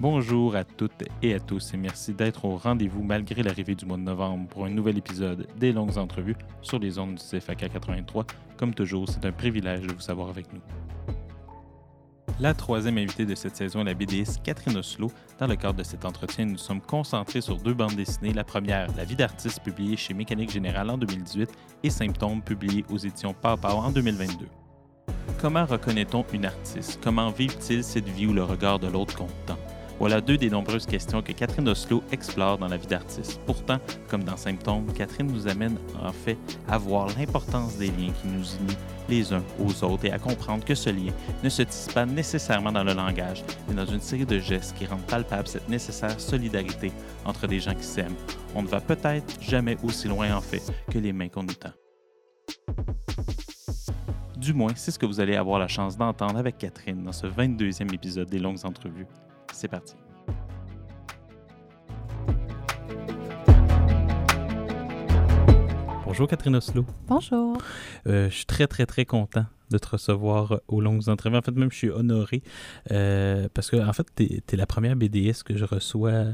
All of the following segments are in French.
Bonjour à toutes et à tous et merci d'être au rendez-vous malgré l'arrivée du mois de novembre pour un nouvel épisode des longues entrevues sur les ondes du CFAK 83. Comme toujours, c'est un privilège de vous savoir avec nous. La troisième invitée de cette saison est la BDiste Catherine Oslo. Dans le cadre de cet entretien, nous sommes concentrés sur deux bandes dessinées. La première, La vie d'artiste, publiée chez Mécanique Générale en 2018, et Symptômes, publié aux éditions Pau en 2022. Comment reconnaît-on une artiste? Comment vivent-ils cette vie où le regard de l'autre compte tant? Voilà deux des nombreuses questions que Catherine Oslo explore dans la vie d'artiste. Pourtant, comme dans Symptômes, Catherine nous amène en fait à voir l'importance des liens qui nous unissent les uns aux autres et à comprendre que ce lien ne se tisse pas nécessairement dans le langage, mais dans une série de gestes qui rendent palpable cette nécessaire solidarité entre des gens qui s'aiment. On ne va peut-être jamais aussi loin en fait que les mains qu'on nous tend. Du moins, c'est ce que vous allez avoir la chance d'entendre avec Catherine dans ce 22e épisode des longues entrevues. C'est parti. Bonjour Catherine Oslo. Bonjour. Euh, je suis très très très content de te recevoir aux longues entrevues. En fait, même je suis honoré euh, parce que en fait, tu es, la première BDS que je reçois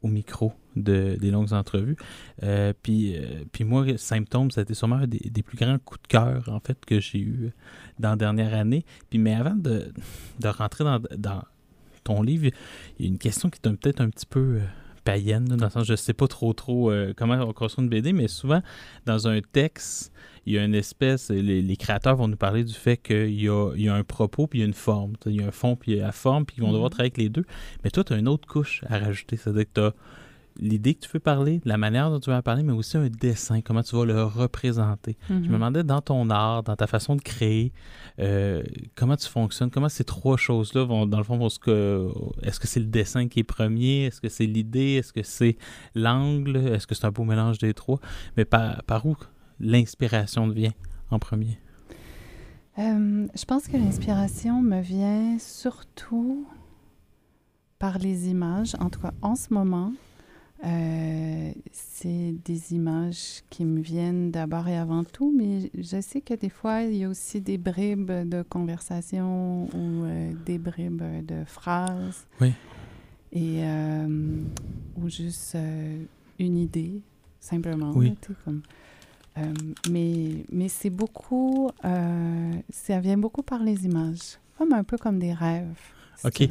au micro de, des longues entrevues. Euh, puis, puis moi, Symptômes, ça a été sûrement un des, des plus grands coups de cœur en fait que j'ai eu dans la dernière année. Puis, mais avant de, de rentrer dans, dans ton livre, il y a une question qui est peut-être un petit peu païenne, dans le sens je sais pas trop trop euh, comment on construit une BD, mais souvent dans un texte, il y a une espèce, les, créateurs vont nous parler du fait qu'il y a, il y a un propos puis il y a une forme. Il y a un fond puis il y a la forme, puis ils vont devoir mm-hmm. travailler avec les deux. Mais toi, tu as une autre couche à rajouter, c'est-à-dire que tu as l'idée que tu veux parler, la manière dont tu en parler, mais aussi un dessin, comment tu vas le représenter. Je me mhm. demandais dans ton art, dans ta façon de créer, euh, comment tu fonctionnes, comment ces trois choses-là vont, dans le fond, est-ce que c'est le dessin qui est premier, est-ce que c'est l'idée, est-ce que c'est l'angle, est-ce que c'est un beau mélange des trois, mais par, par où l'inspiration vient en premier? Euh, je pense que l'inspiration me vient surtout par les images, en tout cas en ce moment. Euh, c'est des images qui me viennent d'abord et avant tout, mais je sais que des fois, il y a aussi des bribes de conversation ou euh, des bribes de phrases. Oui. Et, euh, ou juste une idée, simplement. Oui. comme, mais mais c'est beaucoup, ça vient beaucoup par les images, comme un peu comme des rêves. OK.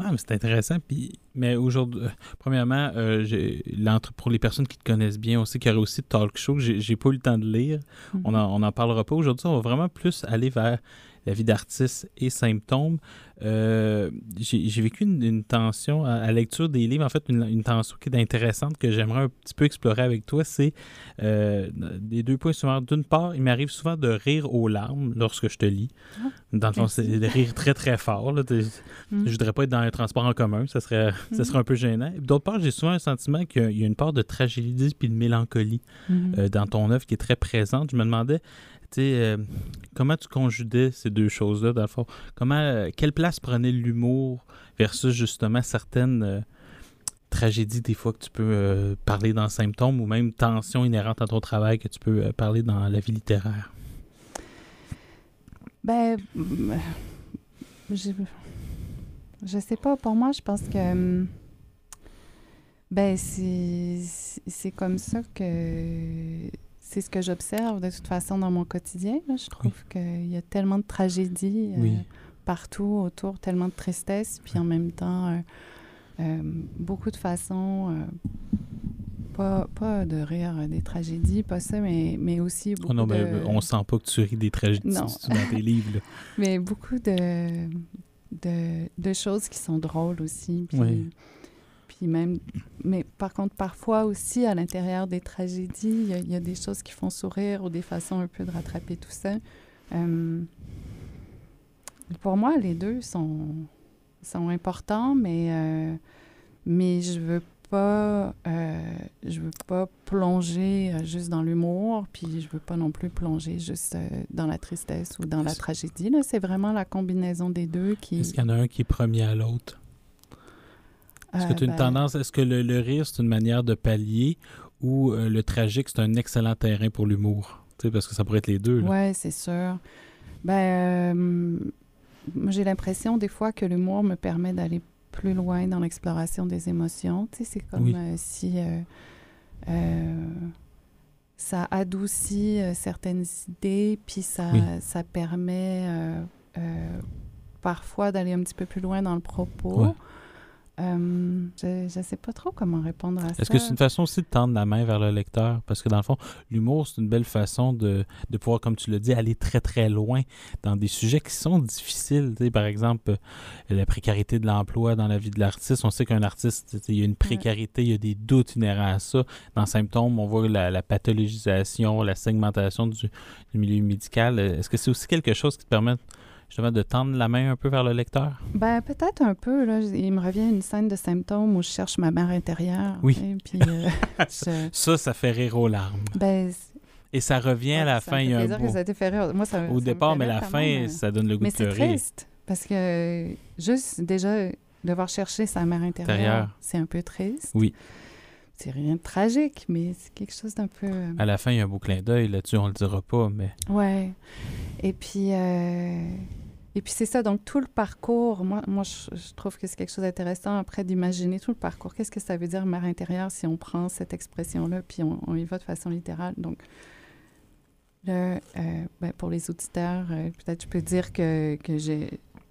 Ouais, c'est intéressant. Puis, mais aujourd'hui, euh, premièrement, euh, pour les personnes qui te connaissent bien, aussi, qu'il y aurait aussi Talk Show, j'ai pas eu le temps de lire. Mm-hmm. On n'en on en parlera pas aujourd'hui. On va vraiment plus aller vers la vie d'artiste et symptômes. Euh, j'ai vécu une, tension à, la lecture des livres, en fait, une, tension qui est intéressante que j'aimerais un petit peu explorer avec toi. C'est euh, des deux points souvent. D'une part, il m'arrive souvent de rire aux larmes lorsque je te lis. Ah, dans le fond, c'est de rire très, très fort. Là. Mm. Je voudrais pas être dans un transport en commun, ça serait, ça serait mm. un peu gênant. D'autre part, j'ai souvent un sentiment qu'il y a une part de tragédie puis de mélancolie mm-hmm. euh, dans ton œuvre qui est très présente. Je me demandais, euh, comment tu conjuguais ces deux choses-là, dans le fond? Comment, euh, quelle place prenait l'humour versus justement certaines euh, tragédies des fois que tu peux parler dans Symptômes ou même tensions inhérentes à ton travail que tu peux parler dans la vie littéraire? Ben, je, sais pas. Pour moi, je pense que ben c'est comme ça que c'est ce que j'observe de toute façon dans mon quotidien. Je trouve qu'il y a tellement de tragédies euh, partout autour, tellement de tristesse, puis en même temps, euh, euh, beaucoup de façons, pas, pas, de rire des tragédies, pas ça, mais, mais aussi beaucoup oh non, mais on sent pas que tu ris des tragédies dans tes livres. mais beaucoup de, de, de, choses qui sont drôles aussi. Puis, même, mais par contre, parfois aussi, à l'intérieur des tragédies, il y, a des choses qui font sourire ou des façons un peu de rattraper tout ça. Euh, pour moi, les deux sont, sont importants, mais, euh, mais je veux pas, euh, je veux pas plonger juste dans l'humour, puis je veux pas non plus plonger juste dans la tristesse ou dans la tragédie. C'est vraiment la combinaison des deux qui... Est-ce qu'il y en a un qui est premier à l'autre? Est-ce que tu as une euh, ben, tendance, est-ce que le, rire, c'est une manière de pallier ou euh, le tragique, c'est un excellent terrain pour l'humour? Parce que ça pourrait être les deux. Oui, c'est sûr. Ben, euh, j'ai l'impression des fois que l'humour me permet d'aller plus loin dans l'exploration des émotions. C'est comme si ça adoucit certaines idées, puis ça, ça permet parfois d'aller un petit peu plus loin dans le propos. Euh, je ne sais pas trop comment répondre à ça. Est-ce que c'est une façon aussi de tendre la main vers le lecteur? Parce que dans le fond, l'humour, c'est une belle façon de, de, pouvoir, comme tu le dis, aller très très loin dans des sujets qui sont difficiles. Tu sais, par exemple, la précarité de l'emploi dans la vie de l'artiste. On sait qu'un artiste, il y a une précarité, il y a des doutes inhérents à ça. Dans Symptômes, on voit la, pathologisation, la segmentation du, du milieu médical. Est-ce que c'est aussi quelque chose qui te permet justement de tendre la main un peu vers le lecteur? Ben peut-être un peu. Là. Il me revient une scène de symptômes où je cherche ma mère intérieure. Oui. puis, euh, ça, ça fait rire aux larmes. Ben, et ça revient à la fin. Il y a un beau... que ça fait rire. Moi, ça, Au départ, mais la fin, ça donne le goût mais de pleurer. C'est triste, parce que juste déjà devoir chercher sa mère intérieure, c'est un peu triste. Oui. C'est rien de tragique, mais c'est quelque chose d'un peu... Euh, à la fin, il y a un beau clin d'œil. Là-dessus, on le dira pas, mais... Ouais. Et puis... Euh... Et puis c'est ça, donc tout le parcours, moi, moi je, trouve que c'est quelque chose d'intéressant après d'imaginer tout le parcours. Qu'est-ce que ça veut dire mère intérieure si on prend cette expression-là puis on, y va de façon littérale? Donc, le, euh, ben, pour les auditeurs, euh, peut-être je peux dire que, que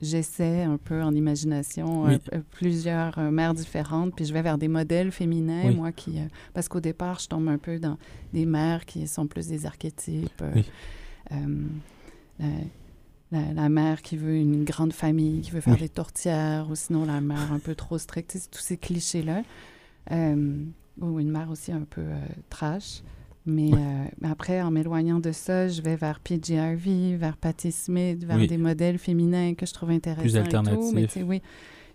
j'essaie un peu en imagination euh, plusieurs mères différentes, puis je vais vers des modèles féminins, moi qui... parce qu'au départ, je tombe un peu dans des mères qui sont plus des archétypes. Oui la, mère qui veut une grande famille, qui veut faire des tourtières, ou sinon la mère un peu trop stricte, tous ces clichés-là. Euh, ou une mère aussi un peu euh, trash. Mais, euh, après, en m'éloignant de ça, je vais vers PG Harvey, vers Patti Smith, vers des modèles féminins que je trouve intéressants. Plus alternatifs. mais, oui.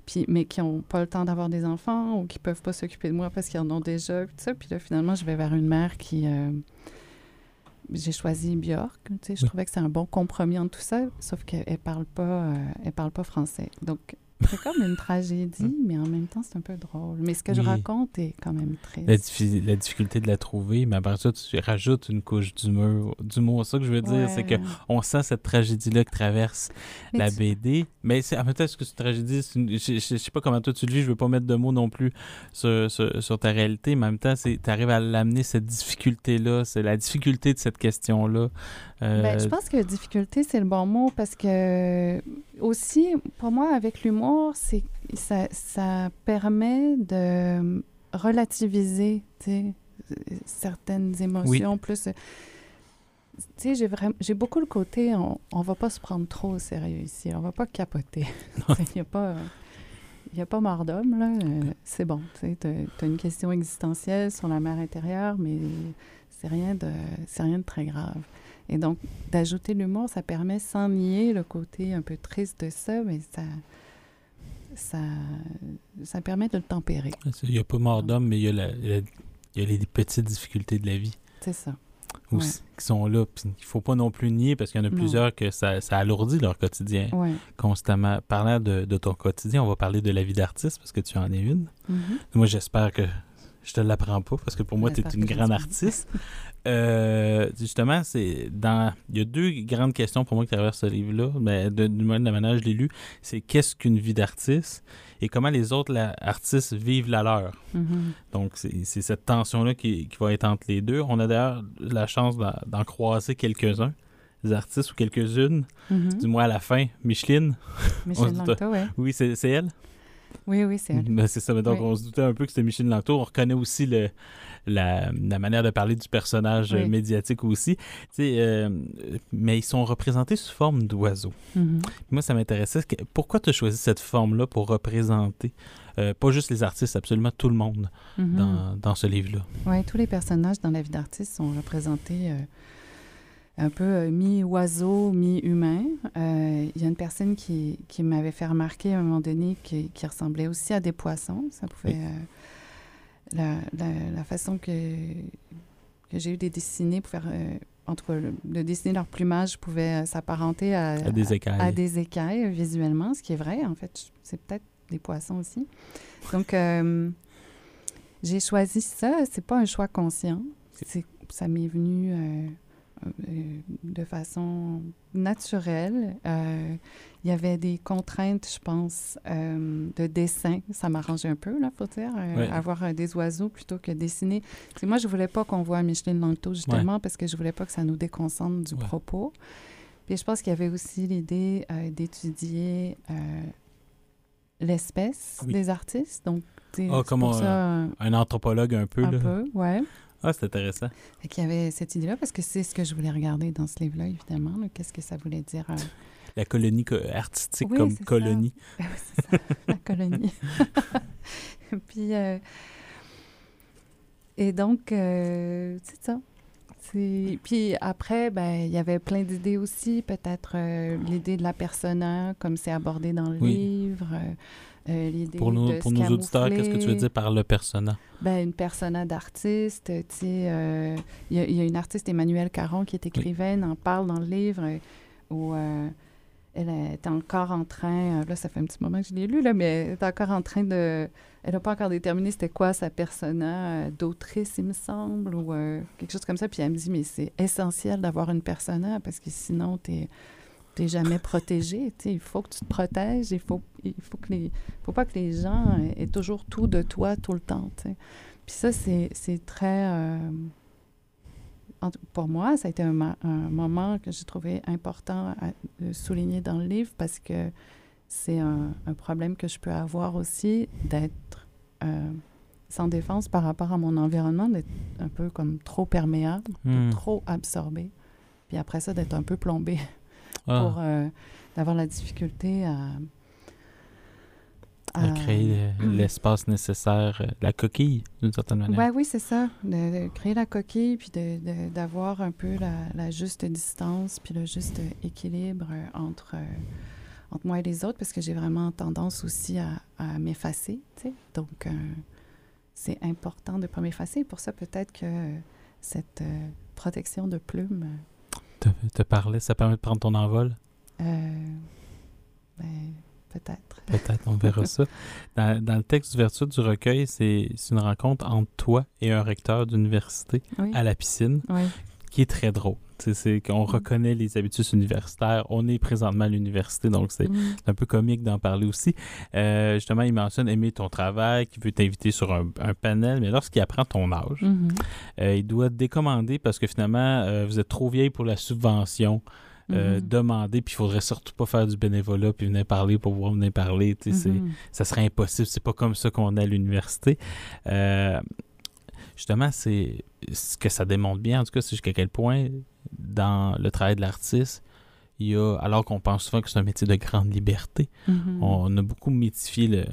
Puis, mais qui n'ont pas le temps d'avoir des enfants ou qui peuvent pas s'occuper de moi parce qu'ils en ont déjà. Puis, ça. puis là, finalement, je vais vers une mère qui, j'ai choisi Björk. Tu sais, je trouvais que c'est un bon compromis entre tout ça, sauf qu'elle parle pas, euh, elle parle pas français. Donc, c'est comme une tragédie, mais en même temps, c'est un peu drôle. Mais ce que je raconte est quand même triste. La, difficulté de la trouver, mais après ça, tu rajoutes une couche d'humour. d'humour. Ça que je veux dire, c'est que on sent cette tragédie-là qui traverse la BD. Mais c'est, en même temps, ce que c'est une tragédie, je, ne sais pas comment toi tu le vis, je veux pas mettre de mots non plus sur, sur, ta réalité, mais en même temps, tu arrives à l'amener, cette difficulté-là, c'est la difficulté de cette question-là. Ben, je euh, pense que difficulté, c'est le bon mot parce que aussi, pour moi, avec l'humour, c'est ça, ça permet de relativiser certaines émotions plus. Tu sais, j'ai beaucoup le côté, on, on va pas se prendre trop au sérieux ici, on va pas capoter. Il n'y a pas, il a pas mort d'homme là. Euh, c'est bon, tu as une question existentielle sur la mer intérieure, mais c'est rien de, c'est rien de très grave. Et donc, d'ajouter l'humour, ça permet, sans nier le côté un peu triste de ça, mais ça, ça, ça permet de le tempérer. Il n'y a pas mort d'homme, mais il y, a la, il y a les petites difficultés de la vie. C'est ça. Aussi, qui sont là. Il ne faut pas non plus nier, parce qu'il y en a plusieurs que ça, ça alourdit leur quotidien constamment. Parlant de, de, ton quotidien, on va parler de la vie d'artiste, parce que tu en es une. Mm-hmm. Moi, j'espère que je te l'apprends pas parce que pour moi, tu es une grande artiste. Euh, justement, c'est dans. Il y a deux grandes questions pour moi qui traversent ce livre-là, mais de, du moins de la manière je l'ai lu. C'est qu'est-ce qu'une vie d'artiste et comment les autres artistes vivent la leur. Mm-hmm. Donc, c'est cette tension-là qui, qui, va être entre les deux. On a d'ailleurs la chance d'en croiser quelques-uns des artistes ou quelques-unes, mm-hmm. du moins à la fin. Micheline. Micheline Langto, oui. Oui, c'est elle? Oui, oui, c'est elle. Ben, c'est ça. Donc, on se doutait un peu que c'était Micheline Langto. On reconnaît aussi le, la, manière de parler du personnage médiatique aussi. Euh, mais ils sont représentés sous forme d'oiseaux. Mm-hmm. Moi, ça m'intéressait. Pourquoi tu as choisi cette forme-là pour représenter euh, pas juste les artistes, absolument tout le monde mm-hmm. dans, dans, ce livre-là? Oui, tous les personnages dans la vie d'artiste sont représentés. Euh, un peu mi-oiseau, mi-humain. Il y a une personne qui, qui m'avait fait remarquer à un moment donné qui, qui, ressemblait aussi à des poissons. Ça pouvait la, la, façon que, que j'ai eu des dessinées pour faire. Euh, entre de dessiner leur plumage pouvait euh, s'apparenter à, à, des écailles. À, des écailles visuellement, ce qui est vrai. En fait, c'est peut-être des poissons aussi. Donc, euh, j'ai choisi ça. C'est pas un choix conscient. Ça m'est venu de façon naturelle. Il y avait des contraintes, je pense, de dessin. Ça m'arrangeait un peu, là, faut dire, avoir des oiseaux plutôt que dessiner. moi, je voulais pas qu'on voit Micheline Langto, justement, parce que je voulais pas que ça nous déconcentre du propos. Puis je pense qu'il y avait aussi l'idée d'étudier l'espèce des artistes. Donc, ah, comme un, anthropologue un peu. Un peu, ouais. Ah, c'est intéressant. Fait qu'il y avait cette idée-là, parce que c'est ce que je voulais regarder dans ce livre-là, évidemment. Qu'est-ce que ça voulait dire? Euh? La colonie artistique comme colonie. Ben oui, c'est ça, la colonie. Puis, euh, et donc, euh, c'est ça. Puis après, ben, il y avait plein d'idées aussi. Peut-être l'idée de la persona, comme c'est abordé dans le livre. Euh, l'idée pour nous, pour nos auditeurs, qu'est-ce que tu veux dire par le persona? Ben, une persona d'artiste. Tu sais, euh, il y, a une artiste, Emmanuelle Caron, qui est écrivaine, en parle dans le livre euh, où elle est encore en train, là, ça fait un petit moment que je l'ai lu, là, mais elle est encore en train de. Elle n'a pas encore déterminé c'était quoi sa persona d'autrice, il me semble, ou quelque chose comme ça. Puis elle me dit, mais c'est essentiel d'avoir une persona parce que sinon, tu es n'es jamais protégé. Il faut que tu te protèges. Il faut, il faut, que les, faut pas que les gens aient toujours tout de toi tout le temps. Puis ça, c'est très... Euh, pour moi, ça a été un, un moment que j'ai trouvé important à, souligner dans le livre parce que c'est un, un, problème que je peux avoir aussi d'être euh, sans défense par rapport à mon environnement, d'être un peu comme trop perméable, hmm. trop absorbé. Puis après ça, d'être un peu plombé ah. pour euh, d'avoir la difficulté à, à, créer l'espace nécessaire, euh, la coquille, d'une certaine manière. Ouais, oui, c'est ça. De, créer la coquille, puis d'avoir un peu la, la, juste distance, puis le juste équilibre entre, euh, entre moi et les autres, parce que j'ai vraiment tendance aussi à, à m'effacer, tu sais. Donc, c'est important de ne pas m'effacer. Pour ça, peut-être que cette protection de plume te, parler, ça permet de prendre ton envol? Euh, ben, peut-être. Peut-être, on verra ça. Dans, dans, le texte d'ouverture du recueil, c'est une rencontre entre toi et un recteur d'université à la piscine, qui est très drôle. C'est qu'on mm. reconnaît les habitudes universitaires. On est présentement à l'université, donc c'est mm. un peu comique d'en parler aussi. Euh, justement, il mentionne aimer ton travail, qu'il veut t'inviter sur un, panel, mais lorsqu'il apprend ton âge, mm-hmm. euh, il doit te décommander parce que finalement, euh, vous êtes trop vieille pour la subvention. Mm-hmm. demander, puis il faudrait surtout pas faire du bénévolat, puis venir parler pour pouvoir venir parler. Mm-hmm. Ça serait impossible. C'est pas comme ça qu'on est à l'université justement, c'est ce que ça démontre bien, en tout cas, c'est jusqu'à quel point, dans le travail de l'artiste, il y a, alors qu'on pense souvent que c'est un métier de grande liberté, mm-hmm. on a beaucoup mythifié le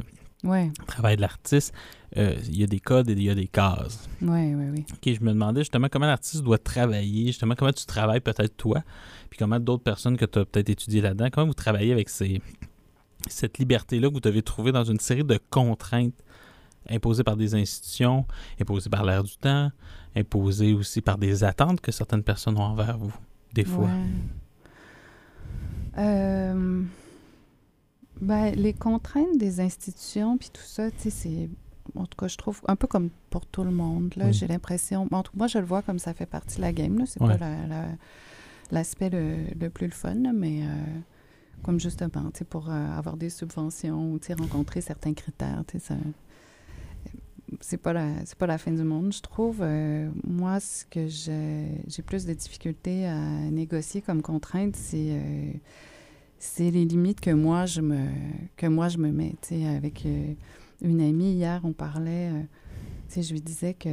travail de l'artiste. Euh, il y a des codes et il y a des cases. Oui, oui, oui. OK, je me demandais justement comment l'artiste doit travailler, justement comment tu travailles peut-être toi, puis comment d'autres personnes que tu as peut-être étudié là-dedans, comment vous travaillez avec ces, cette liberté-là que vous devez trouver dans une série de contraintes imposé par des institutions, imposé par l'air du temps, imposé aussi par des attentes que certaines personnes ont envers vous, des fois. Euh, ben, les contraintes des institutions, puis tout ça, tu sais, c'est. En tout cas, je trouve un peu comme pour tout le monde. Là, j'ai l'impression. moi, je le vois comme ça fait partie de la game. Là, c'est pas l'aspect le, plus le fun, mais. Euh, comme justement, tu sais, pour euh, avoir des subventions, tu sais, rencontrer certains critères, tu sais, ça, c'est pas la c'est pas la fin du monde, je trouve. Euh, moi, ce que j'ai plus de difficultés à négocier comme contrainte, c'est euh, c'est les limites que moi je me que moi je me mets. sais, avec euh, une amie hier, on parlait. sais, je lui disais que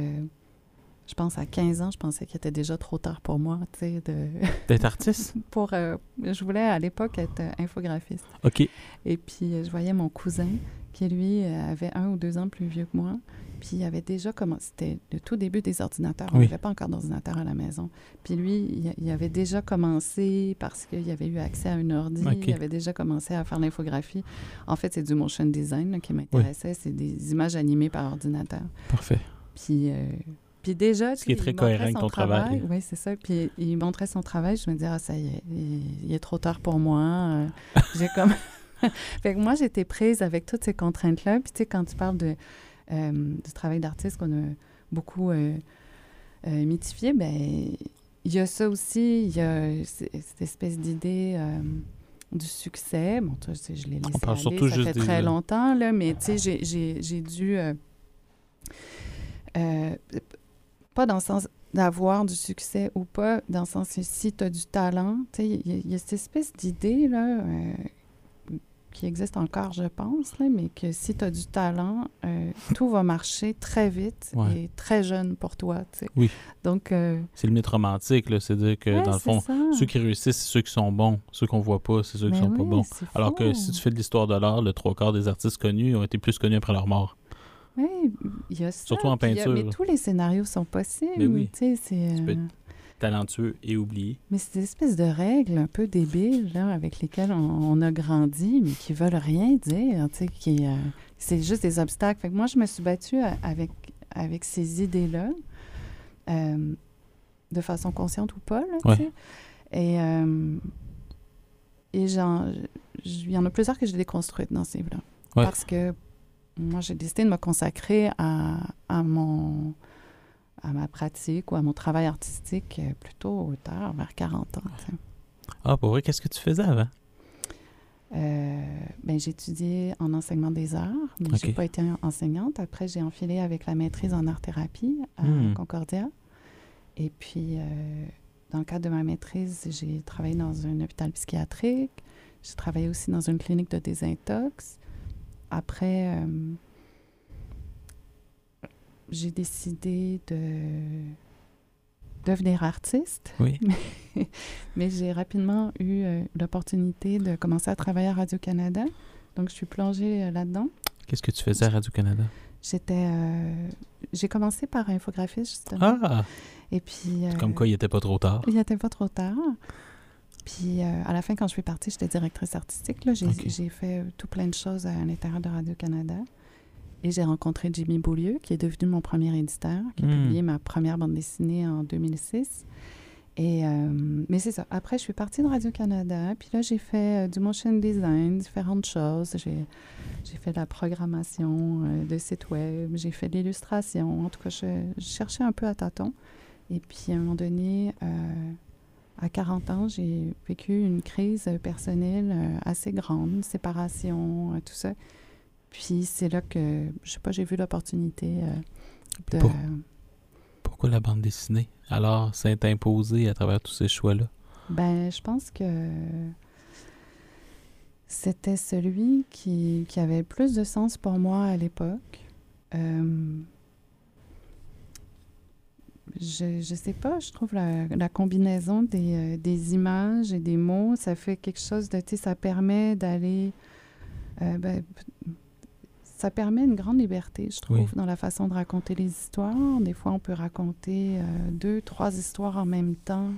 je pense à 15 ans, je pensais qu'il était déjà trop tard pour moi, tu sais, de... D'être artiste? pour... je voulais, à l'époque, être infographiste. OK. Et puis, je voyais mon cousin, qui, lui, avait un ou deux ans plus vieux que moi. Puis il avait déjà commencé, c'était le tout début des ordinateurs. On n'avait pas encore d'ordinateur à la maison. Puis lui, il, avait déjà commencé parce qu'il avait eu accès à une ordi. Il avait déjà commencé à faire l'infographie. En fait, c'est du motion design qui m'intéressait. C'est des images animées par ordinateur. Parfait. Puis, euh, puis déjà, ce qui est très cohérent avec ton travail. Oui, c'est ça. Puis il montrait son travail. Je me disais, ah, ça y est, il, est trop tard pour moi. Euh, j'ai comme. fait que moi, j'étais prise avec toutes ces contraintes-là. Puis tu sais, quand tu parles de du travail d'artiste qu'on a beaucoup euh, euh, mythifié, ben, il y a ça aussi, il y a cette espèce d'idée euh, du succès. Bon, tu sais, je l'ai laissé parle aller, surtout ça juste fait des- très longtemps, là, mais tu sais, j'ai- dû... euh, euh, pas dans le sens d'avoir du succès ou pas, dans le sens que si tu as du talent, tu sais, il y, y a cette espèce d'idée, là, euh, qui existe encore, je pense, là, mais que si tu as du talent, euh, tout va marcher très vite Ouais. et très jeune pour toi. Oui. Donc... euh, C'est le mythe romantique. C'est-à-dire que, ouais, dans le fond, ça. ceux qui réussissent, c'est ceux qui sont bons. Ceux qu'on voit pas, c'est ceux qui Ben sont pas bons. Alors que si tu fais de l'histoire de l'art, le trois quarts des artistes connus ont été plus connus après leur mort. Oui, il y a ça. Surtout en a- peinture, Mais tous les scénarios sont possibles. Mais oui. tu peux euh, Talentueux et oublié. Mais c'est des espèces de règles un peu débiles là, avec lesquelles on, on a grandi, mais qui veulent rien dire. Qui, euh, c'est juste des obstacles. Fait que moi, je me suis battue avec, avec ces idées-là, euh, de façon consciente ou pas. Là, Ouais. Et, euh, et il y en a plusieurs que j'ai déconstruites dans ces livres-là. Ouais. Parce que moi, j'ai décidé de me consacrer à, à mon à ma pratique ou à mon travail artistique euh, plutôt tard, vers 40 ans. tu sais. Ah, pour vrai, qu'est-ce que tu faisais avant? Euh, ben, j'ai étudié en enseignement des arts, mais Ok. j'ai pas été enseignante. Après, j'ai enfilé avec la maîtrise en art-thérapie à Hmm. Concordia. Et puis, euh, dans le cadre de ma maîtrise, j'ai travaillé dans un hôpital psychiatrique. J'ai travaillé aussi dans une clinique de désintox. Après, euh, j'ai décidé de devenir artiste. Oui. Mais j'ai rapidement eu euh, l'opportunité de commencer à travailler à Radio-Canada. Donc, je suis plongée euh, là-dedans. Qu'est-ce que tu faisais à Radio-Canada? J'étais... euh, j'ai commencé par infographiste, justement. Ah! Et puis... Comme quoi, il était pas trop tard. Il n'était pas trop tard. Puis, à la fin, quand je suis partie, j'étais directrice artistique. J'ai fait tout plein de choses à l'intérieur de Radio-Canada. Et j'ai rencontré Jimmy Beaulieu, qui est devenu mon premier éditeur, qui a Hmm. publié ma première bande dessinée en 2006. Et, euh, mais c'est ça. Après, je suis partie de Radio-Canada. Puis là, j'ai fait euh, du motion design, différentes choses. J'ai fait de la programmation euh, de sites web. J'ai fait de l'illustration. En tout cas, je, je cherchais un peu à tâtons. Et puis, à un moment donné, à 40 ans, j'ai vécu une crise personnelle assez grande, séparation, tout ça. Puis, c'est là que, je sais pas, j'ai vu l'opportunité euh, de... Pour- Pourquoi la bande dessinée? Alors, s'est imposé à travers tous ces choix-là? Ben, je pense que c'était celui qui, qui avait le plus de sens pour moi à l'époque. Euh, je, je sais pas, je trouve la, la combinaison des, euh, des images et des mots, ça fait quelque chose de, tu sais, ça permet d'aller, euh, ben, ça permet une grande liberté, je trouve, Oui. dans la façon de raconter les histoires. Des fois, on peut raconter euh, deux, trois histoires en même temps.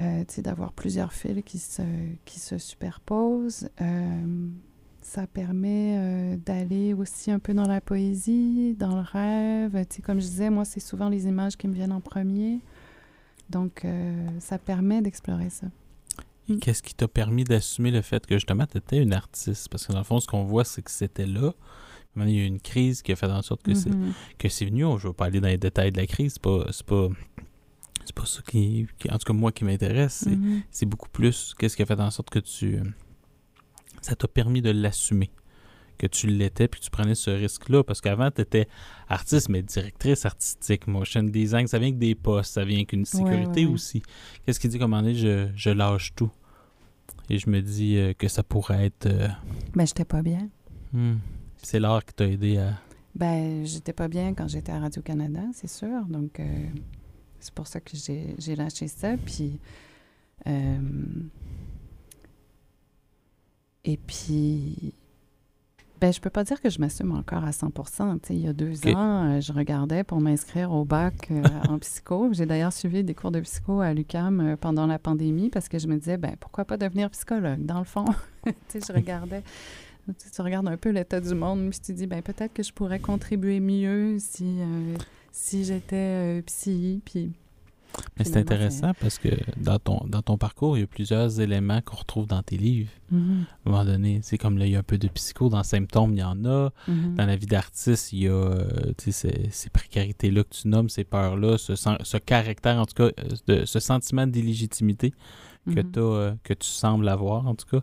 Euh, tu sais, d'avoir plusieurs fils qui se, qui se superposent. Euh, ça permet euh, d'aller aussi un peu dans la poésie, dans le rêve. Tu sais, comme je disais, moi, c'est souvent les images qui me viennent en premier. Donc, ça permet d'explorer ça. Mm. Qu'est-ce qui t'a permis d'assumer le fait que justement tu étais une artiste? Parce que dans le fond, ce qu'on voit, c'est que c'était là. Maintenant, il y a eu une crise qui a fait en sorte que c'est Mhm. que c'est venu. Je ne veux pas aller dans les détails de la crise. C'est pas, c'est pas, c'est pas ça qui, qui- En tout cas, moi qui m'intéresse, c'est, Mhm. c'est beaucoup plus qu'est-ce qui a fait en sorte que tu. Ça t'a permis de l'assumer. Que tu l'étais, puis tu prenais ce risque-là. Parce qu'avant, tu étais artiste, mais directrice artistique, motion design. Ça vient avec des postes, ça vient avec une sécurité ouais, ouais. aussi. Qu'est-ce qui dit un moment donné, je, je lâche tout? Et je me dis euh, que ça pourrait être. euh, Ben, j'étais pas bien. hmm, c'est l'art qui t'a aidé à. Ben, j'étais pas bien quand j'étais à Radio-Canada, c'est sûr. Donc, euh, c'est pour ça que j'ai j'ai lâché ça. Puis, euh, et puis, ben, je peux pas dire que je m'assume encore à 100 Tu sais, Il y a deux ans, euh, je regardais pour m'inscrire au bac euh, en psycho. J'ai d'ailleurs suivi des cours de psycho à l'UCAM euh, pendant la pandémie parce que je me disais, ben, pourquoi pas devenir psychologue, dans le fond? je regardais tu regardes un peu l'état du monde, puis tu te dis, ben, peut-être que je pourrais contribuer mieux si, euh, si j'étais euh, psy. Puis Mais c'est intéressant parce que dans ton, dans ton parcours, il y a plusieurs éléments qu'on retrouve dans tes livres. Mhm. À un moment donné, c'est comme là, il y a un peu de psycho dans Symptômes, il y en a. Mhm. Dans la vie d'artiste, il y a euh, ces, ces précarités-là que tu nommes, ces peurs-là, ce, ce caractère, en tout cas, euh, de, ce sentiment d'illégitimité que, euh, que tu sembles avoir, en tout cas,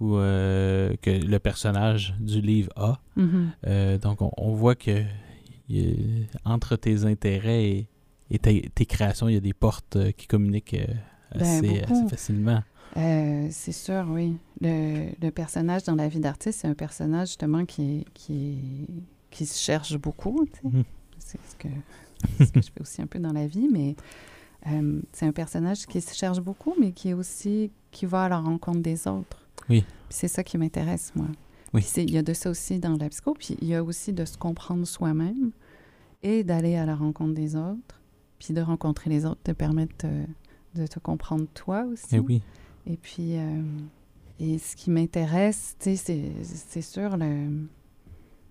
ou euh, que le personnage du livre a. Euh, donc, on, on voit que entre tes intérêts et, et tes, tes créations, il y a des portes euh, qui communiquent euh, Ben, assez, facilement. Euh, c'est sûr, oui. Le, le personnage dans la vie d'artiste, c'est un personnage justement qui, qui, qui se cherche beaucoup. Mhm. C'est ce que, c'est ce que je fais aussi un peu dans la vie, mais c'est un personnage qui se cherche beaucoup, mais qui est aussi qui va à la rencontre des autres. Oui. C'est ça qui m'intéresse, moi. Oui. Il y a de ça aussi dans la psycho, puis il y a aussi de se comprendre soi-même et d'aller à la rencontre des autres, puis de rencontrer les autres te permettre euh, de te comprendre toi aussi. Eh oui. Et puis, euh, et ce qui m'intéresse, tu sais, c'est- sûr, le...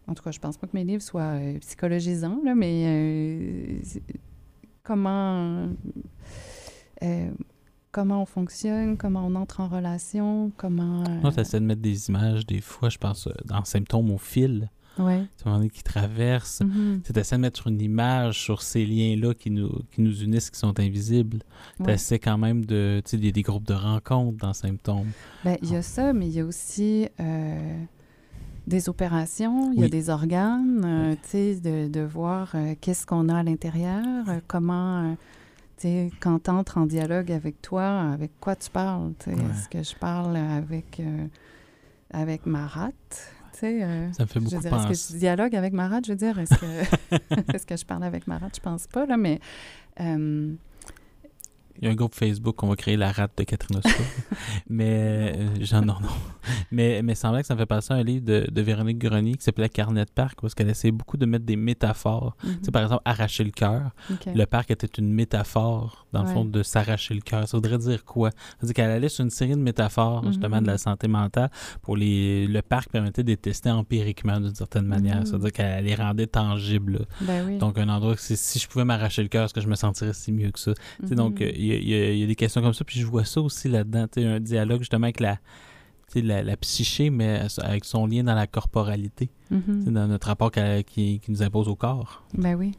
en tout cas, je pense pas que mes livres soient euh, psychologisants, là, mais euh, comment, comment on fonctionne, comment on entre en relation, comment... Moi, tu essaies de mettre des images, des fois, je pense, dans Symptômes au fil, ouais. qui traversent. Mhm. Tu essaies de mettre une image sur ces liens-là qui nous, qui nous unissent, qui sont invisibles. Tu Ouais. essaies quand même de. Tu sais, il y a des groupes de rencontres dans Symptômes. Ben, il y a ça, mais il y a aussi euh, des opérations, il y a des organes, euh, tu sais, de, de voir euh, qu'est-ce qu'on a à l'intérieur, comment, euh, tu sais, quand tu entres en dialogue avec toi, avec quoi tu parles, Ouais. est-ce que je parle avec, euh, avec ma rate, euh, Ça me fait beaucoup dire, est-ce penser. que je dialogue avec ma rate, je veux dire, est-ce que, est-ce que je parle avec ma rate, je pense pas, là, mais... euh, Il y a un groupe Facebook qu'on va créer la rate de Catherine Osco. mais, euh, genre, non, non. Mais, mais semblait que ça me fait passer à un livre de, de Véronique Grenier qui s'appelait Carnet de parc, parce qu'elle essayait beaucoup de mettre des métaphores. mhm, Tu sais, par exemple, arracher le cœur. Le parc était une métaphore, dans le Ouais. fond, de s'arracher le cœur. Ça voudrait dire quoi? Dire qu'elle allait sur une série de métaphores, justement, de la Mhm. santé mentale. Pour les... Le parc permettait de les tester empiriquement, d'une certaine manière. Mhm. Ça veut dire qu'elle les rendait tangibles. Ben oui. Donc, un endroit que c'est- si je pouvais m'arracher le cœur, est-ce que je me sentirais si mieux que ça? Tu sais, Donc, Mhm. euh, il y, a- il y a- des questions comme ça, puis je vois ça aussi là-dedans, un dialogue justement avec la, la, la psyché, mais avec son lien dans la corporalité, Mhm. sais, dans notre rapport qu'elle- qui, qui nous impose au corps. Ben oui.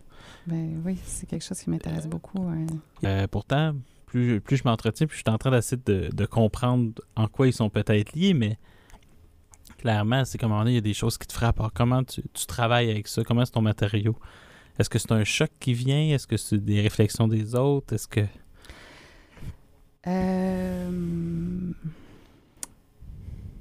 Ben oui, c'est quelque chose qui m'intéresse beaucoup. ouais. Euh, pourtant, plus, plus je m'entretiens, plus je suis en train d'essayer de, de comprendre en quoi ils sont peut-être liés, mais clairement, c'est comme on dit, il y a des choses qui te frappent. Alors, comment tu, tu travailles avec ça? Comment c'est ton matériau? Est-ce que c'est un choc qui vient? Est-ce que c'est des réflexions des autres? Est-ce que... Euh,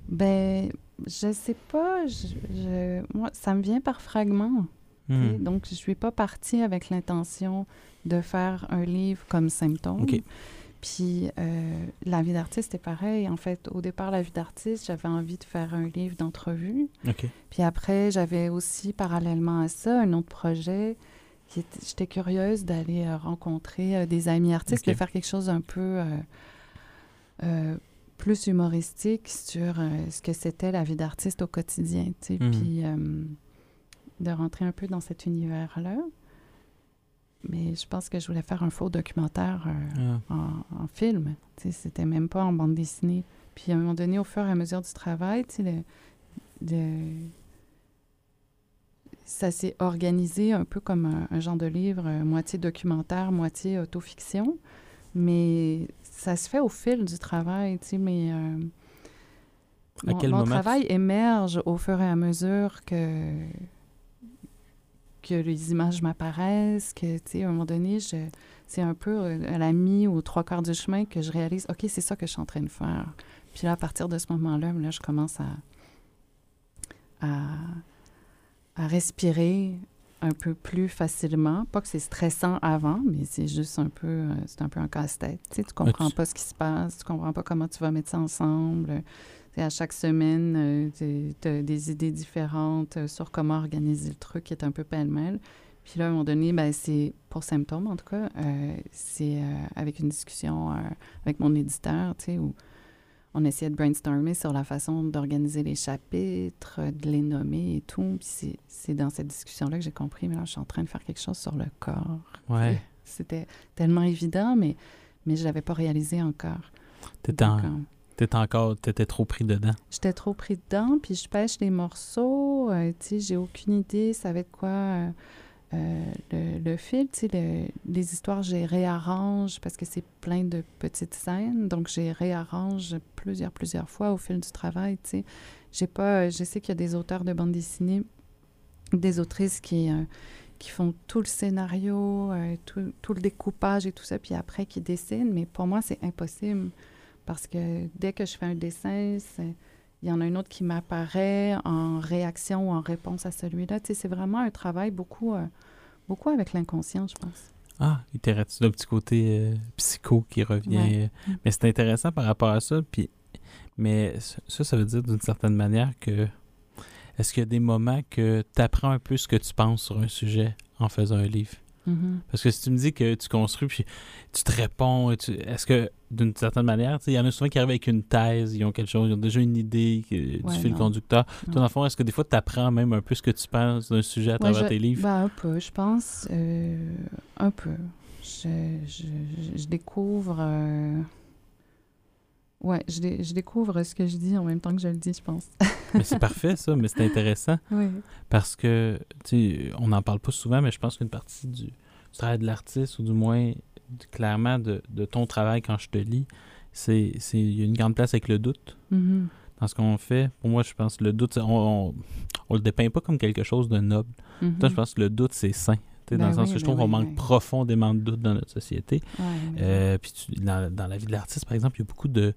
ben, je sais pas. Je, je- moi, ça me vient par fragments. Hmm. Donc, je suis pas partie avec l'intention de faire un livre comme symptôme. Puis, euh, la vie d'artiste est pareil. En fait, au départ, la vie d'artiste, j'avais envie de faire un livre d'entrevue. Puis après, j'avais aussi, parallèlement à ça, un autre projet. J'étais curieuse d'aller euh, rencontrer euh, des amis artistes, Ok. de faire quelque chose un peu euh, plus humoristique sur ce que c'était la vie d'artiste au quotidien. tu sais. Mhm. Puis de rentrer un peu dans cet univers-là. Mais je pense que je voulais faire un faux documentaire euh, Ah. en, en film. C'était même pas en bande dessinée. Puis à un moment donné, au fur et à mesure du travail, le- le- ça s'est organisé un peu comme un, un genre de livre, euh, moitié documentaire, moitié autofiction. Mais ça se fait au fil du travail, tu sais, mais... euh, À mon, quel mon moment travail émerge au fur et à mesure que que les images m'apparaissent, que, tu sais, à un moment donné, je, c'est un peu euh, à la mi ou trois quarts du chemin que je réalise, OK, c'est ça que je suis en train de faire. Puis là, à partir de ce moment-là, là, je commence à, à, à respirer un peu plus facilement. Pas que c'est stressant avant, mais c'est juste un peu, euh, c'est un peu un casse-tête. Tu sais, tu comprends tu- pas ce qui se passe, tu comprends pas comment tu vas mettre ça ensemble. À chaque semaine, tu as des idées différentes euh, sur comment organiser le truc qui est un peu pêle-mêle. Puis là, à un moment donné, ben, c'est pour symptômes, en tout cas, euh, c'est euh, avec une discussion euh, avec mon éditeur, tu sais, où on essayait de brainstormer sur la façon d'organiser les chapitres, de les nommer et tout. Puis c'est- dans cette discussion-là que j'ai compris, mais là, je suis en train de faire quelque chose sur le corps. Ouais. c'était tellement évident, mais, mais je ne l'avais pas réalisé encore. T'étais encore, t'étais trop pris dedans. J'étais trop pris dedans, puis je pêche les morceaux, tu sais, j'ai aucune idée, ça va être quoi euh, le, le, film, tu sais, les histoires, j'ai réarrange parce que c'est plein de petites scènes, donc j'ai réarrange plusieurs, plusieurs fois au fil du travail, tu sais. J'ai pas, je sais qu'il y a des auteurs de bande dessinée, des autrices qui, euh, qui font tout le scénario, euh, tout, tout, le découpage et tout ça, puis après qui dessinent, mais pour moi, c'est impossible parce que dès que je fais un dessin, il y en a un autre qui m'apparaît en réaction ou en réponse à celui-là. Tu sais, c'est vraiment un travail beaucoup, euh, beaucoup avec l'inconscient, je pense. Ah, il t'est un petit côté euh, psycho qui revient? Mais c'est intéressant par rapport à ça. Puis, mais ça, ça veut dire d'une certaine manière que est-ce qu'il y a des moments que tu apprends un peu ce que tu penses sur un sujet en faisant un livre? Mm-hmm. Parce que si tu me dis que tu construis, puis tu te réponds, est-ce que d'une certaine manière, il y en a souvent qui arrivent avec une thèse, ils ont quelque chose, ils ont déjà une idée du fil conducteur. Toi, dans le fond, est-ce que des fois, tu apprends même un peu ce que tu penses d'un sujet à travers tes livres? Ben, un peu, je pense. Euh, un peu. Je, je, je découvre. Euh, Ouais, je, je, découvre ce que je dis en même temps que je le dis, je pense. mais c'est parfait, ça, mais c'est intéressant. Oui. Parce que, tu sais, on n'en parle pas souvent, mais je pense qu'une partie du, travail de l'artiste, ou du moins, clairement, de, de, ton travail quand je te lis, c'est il y a une grande place avec le doute. Mm-hmm. Dans ce qu'on fait, pour moi, je pense que le doute, on, on, le dépeint pas comme quelque chose de noble. Mm je pense que le doute, c'est sain. dans ben le sens que je trouve ben qu'on manque profondément de doute dans notre société. euh, puis dans, dans, la vie de l'artiste, par exemple, il y a beaucoup de,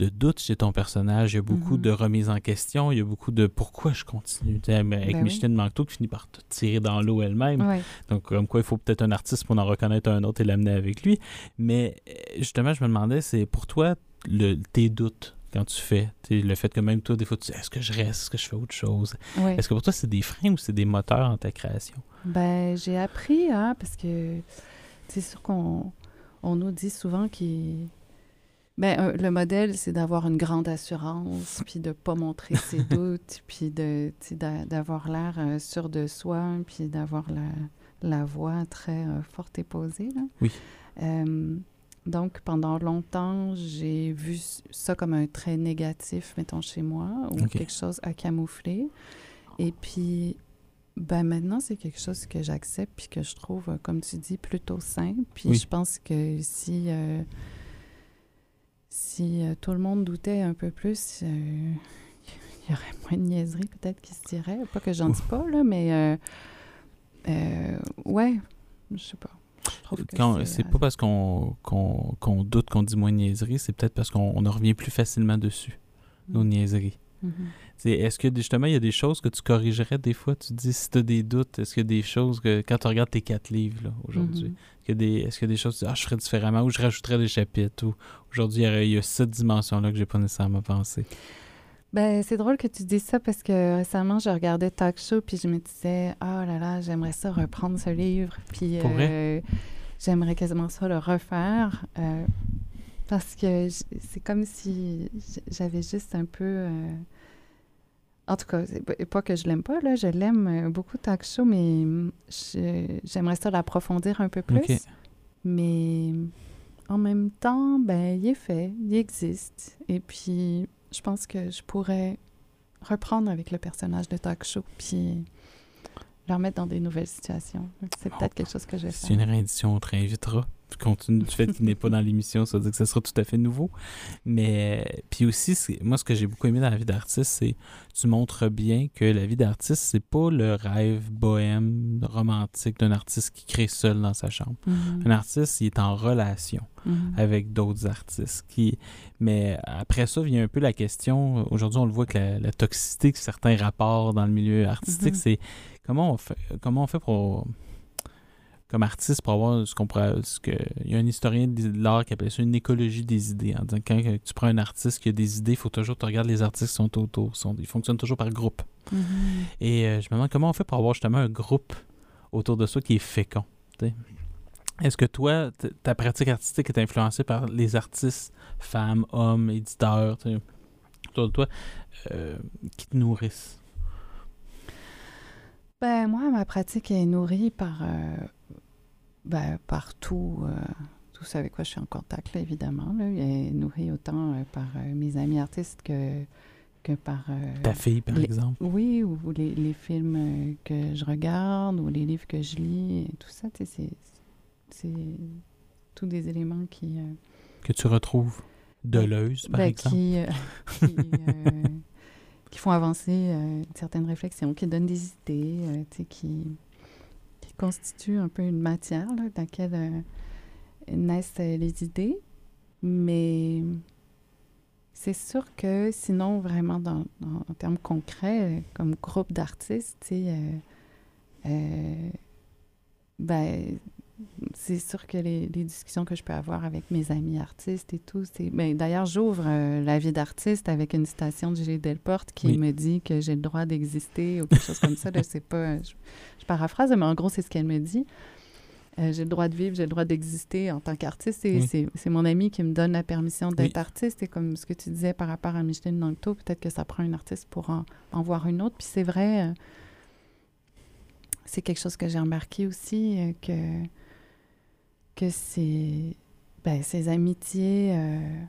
de doute chez ton personnage. Il y a beaucoup mhm. de remises en question. Il y a beaucoup de pourquoi je continue. avec ben Micheline Manteau qui finit par te tirer dans l'eau elle-même. Donc, comme quoi, il faut peut-être un artiste pour en reconnaître un autre et l'amener avec lui. Mais euh, justement, je me demandais, c'est pour toi, le, tes doutes quand tu fais, le fait que même toi, des fois, tu dis est-ce que je reste, est-ce que je fais autre chose? Est-ce que pour toi, c'est des freins ou c'est des moteurs en ta création? Ben, j'ai appris, hein, parce que c'est sûr qu'on on nous dit souvent qu'il ben, le modèle, c'est d'avoir une grande assurance, puis de ne pas montrer ses doutes, puis de, d'avoir l'air euh, sûr de soi, puis d'avoir la, la, voix très euh, forte et posée. Là. Oui. Euh, donc, pendant longtemps, j'ai vu ça comme un trait négatif, mettons, chez moi, ou quelque chose à camoufler. Et puis, ben maintenant, c'est quelque chose que j'accepte, puis que je trouve, comme tu dis, plutôt sain. Puis je pense que si si euh, tout le monde doutait un peu plus, euh, il y aurait moins de niaiseries peut-être qui se dirait. Pas que j'en dis pas, là, mais euh, ouais, je sais pas. C'est pas parce qu'on doute qu'on dit moins de niaiseries, c'est peut-être parce qu'on revient plus facilement dessus, nos mm. niaiseries. Mm-hmm. Est-ce que justement, il y a des choses que tu corrigerais des fois? Tu dis, si tu as des doutes, est-ce qu'il y a des choses que, quand tu regardes tes quatre livres aujourd'hui, mm-hmm. est-ce qu'il y a des choses que ah, je ferais différemment ou je rajouterais des chapitres ou aujourd'hui, il y, a cette dimension-là que j'ai pas nécessairement pensé? Ben, c'est drôle que tu dises ça parce que récemment, je regardais Talk Show puis je me disais, oh là là, j'aimerais ça reprendre ce livre. Puis euh, j'aimerais quasiment ça le refaire. Euh, parce que c'est comme si j'avais juste un peu. Euh, en tout cas, pas que je l'aime pas, là, je l'aime euh, beaucoup Talk Show, mais j'aimerais ça l'approfondir un peu plus. Mais en même temps, ben, il est fait, il existe. Et puis, je pense que je pourrais reprendre avec le personnage de Talk Show, puis le remettre dans des nouvelles situations. C'est peut-être quelque chose que je vais faire. C'est une réédition, on te réinvitera continue du fait qu'il n'est pas dans l'émission, ça veut dire que ce sera tout à fait nouveau. Mais puis aussi, moi, ce que j'ai beaucoup aimé dans la vie d'artiste, c'est tu montres bien que la vie d'artiste, c'est pas le rêve bohème, romantique d'un artiste qui crée seul dans sa chambre. Mm-hmm. Un artiste, il est en relation mm-hmm. avec d'autres artistes. Qui... Mais après ça, vient un peu la question, aujourd'hui, on le voit que la, toxicité de certains rapports dans le milieu artistique, mm-hmm. c'est comment on fait, comment on fait pour comme artiste pour avoir ce qu'on pourrait. Ce que, il y a un historien de l'art qui appelle ça une écologie des idées. En disant quand tu prends un artiste qui a des idées, il faut toujours tu regardes les artistes qui sont autour. Sont, ils fonctionnent toujours par groupe. Mm-hmm. Et euh, je me demande comment on fait pour avoir justement un groupe autour de soi qui est fécond. Est-ce que toi, ta pratique artistique est influencée par les artistes, femmes, hommes, éditeurs, autour de toi, euh, qui te nourrissent? Ben, moi, ma pratique est nourrie par, euh, Ben, partout, euh, tout ça avec quoi je suis en contact, là, évidemment. Là, est nourri autant euh, par euh, mes amis artistes que, que par... Ta fille, par les- exemple? Oui, ou les, les films que je regarde, ou les livres que je lis, et tout ça, c'est- c'est tous des éléments qui... Que tu retrouves Deleuze, par ben, exemple? qui, qui, qui font avancer euh, certaines réflexions, qui donnent des idées, euh, qui, qui constituent un peu une matière dans laquelle euh, naissent euh, les idées. Mais c'est sûr que sinon, vraiment, dans, en termes concrets, comme groupe d'artistes, ben, c'est sûr que les, les discussions que je peux avoir avec mes amis artistes et tout, c'est... Ben, d'ailleurs, j'ouvre euh, La vie d'artiste avec une citation de Gilles Delporte qui Oui. me dit que j'ai le droit d'exister ou quelque chose comme ça. Là, pas... Je, je paraphrase, mais en gros, c'est ce qu'elle me dit. Euh, j'ai le droit de vivre, j'ai le droit d'exister en tant qu'artiste. Et Oui. c'est, mon ami qui me donne la permission d'être Oui. artiste. Et comme ce que tu disais par rapport à Micheline Nangto, peut-être que ça prend un artiste pour en, en voir une autre. Puis c'est vrai, euh, c'est quelque chose que j'ai remarqué aussi, euh, que, que c'est, ben, ces amitiés, euh,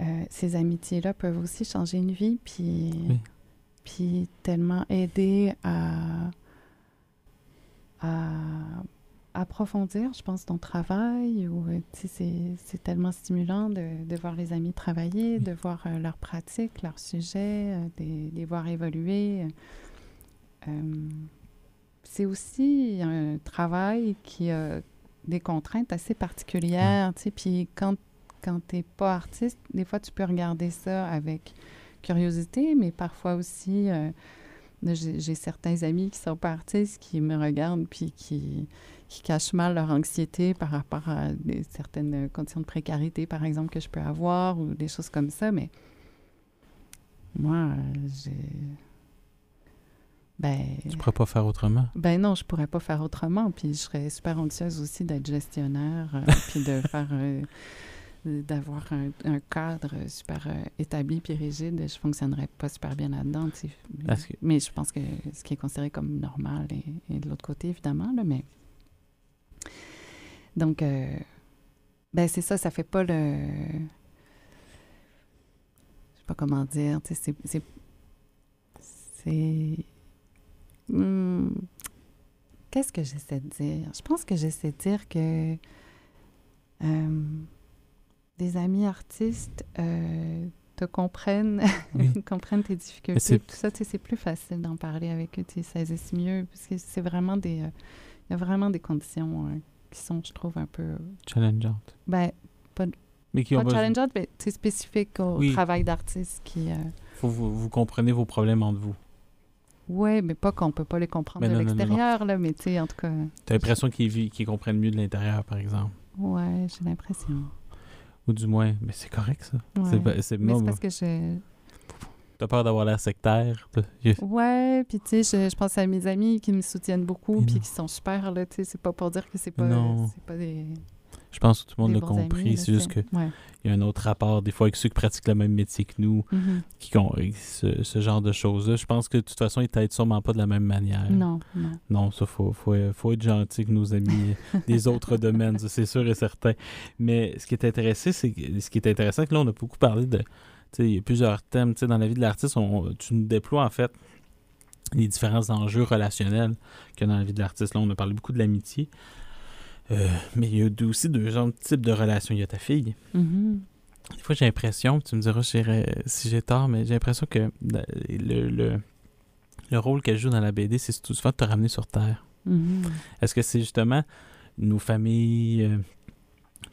euh, ces amitiés-là peuvent aussi changer une vie, puis, Oui. puis tellement aider à, à approfondir, je pense, ton travail. Ou, euh, c'est, tellement stimulant de, de voir les amis travailler, Oui. de voir euh, leurs pratiques, leurs sujets, de les voir évoluer. C'est aussi un travail qui a des contraintes assez particulières, puis quand, quand tu n'es pas artiste, des fois, tu peux regarder ça avec curiosité, mais parfois aussi, euh, j'ai j'ai certains amis qui sont pas artistes qui me regardent puis qui, qui cachent mal leur anxiété par rapport à des, certaines conditions de précarité, par exemple, que je peux avoir ou des choses comme ça, mais moi, euh, j'ai... Ben, Tu pourrais pas faire autrement. ben non, je pourrais pas faire autrement. Puis je serais super anxieuse aussi d'être gestionnaire, euh, puis de faire, euh, d'avoir un, un cadre super euh, établi puis rigide. Je fonctionnerais pas super bien là-dedans. tu sais. Mais, Parce que- mais je pense que ce qui est considéré comme normal est, est de l'autre côté, évidemment. Là, mais donc, ben c'est ça, ça fait pas le. Je sais pas comment dire. tu sais, C'est. C'est- C'est. Hmm, Qu'est-ce que j'essaie de dire? Je pense que j'essaie de dire que euh, des amis artistes euh, te comprennent, Oui. comprennent tes Mais difficultés. c'est- Tout ça, tu sais, c'est plus facile d'en parler avec eux, tu saisissent mieux, parce que c'est vraiment des... euh, Il y a vraiment des conditions qui sont, je trouve, un peu... Challengeante. Ben, Mais qui pas besoin- challengeantes, mais tu sais, spécifiques au Oui. travail d'artiste qui... Faut vous, vous comprenez vos problèmes entre vous. Ouais, mais pas qu'on peut pas les comprendre Mais de l'extérieur, là, mais tu sais, en tout cas... T'as l'impression qu'ils comprennent mieux de l'intérieur, par exemple. Ouais, j'ai l'impression. Ou du moins, mais c'est correct, ça. Ouais. C'est Mais c'est parce que je... T'as peur d'avoir l'air sectaire. Ouais, puis tu sais, je, je pense à mes amis qui me soutiennent beaucoup, puis qui sont super, là, tu sais, c'est pas pour dire que c'est pas, pas des, Je pense que tout le monde l'a compris. C'est juste qu'il Ouais. y a un autre rapport, des fois, avec ceux qui pratiquent le même métier que nous, Mhm. qui ont ce, ce genre de choses-là. Je pense que de toute façon, ils t'aident sûrement pas de la même manière. Non, non. Non, ça, faut, faut, faut être gentil avec nos amis des autres domaines, ça, c'est sûr et certain. Mais ce qui est intéressant, c'est que- ce qui est intéressant, c'est que là, on a beaucoup parlé de. Il y a plusieurs thèmes. Dans la vie de l'artiste, tu nous déploies, en fait, les différents enjeux relationnels qu'il y a dans la vie de l'artiste. Là, on a parlé beaucoup de l'amitié. Euh, mais il y a aussi deux genres de types de relations. Il y a ta fille. Mhm. Des fois, j'ai l'impression, tu me diras si j'ai- si j'ai tort, mais j'ai l'impression que le, le, le rôle qu'elle joue dans la BD, c'est tout souvent de te ramener sur Terre. Mhm. Est-ce que c'est justement nos familles. euh,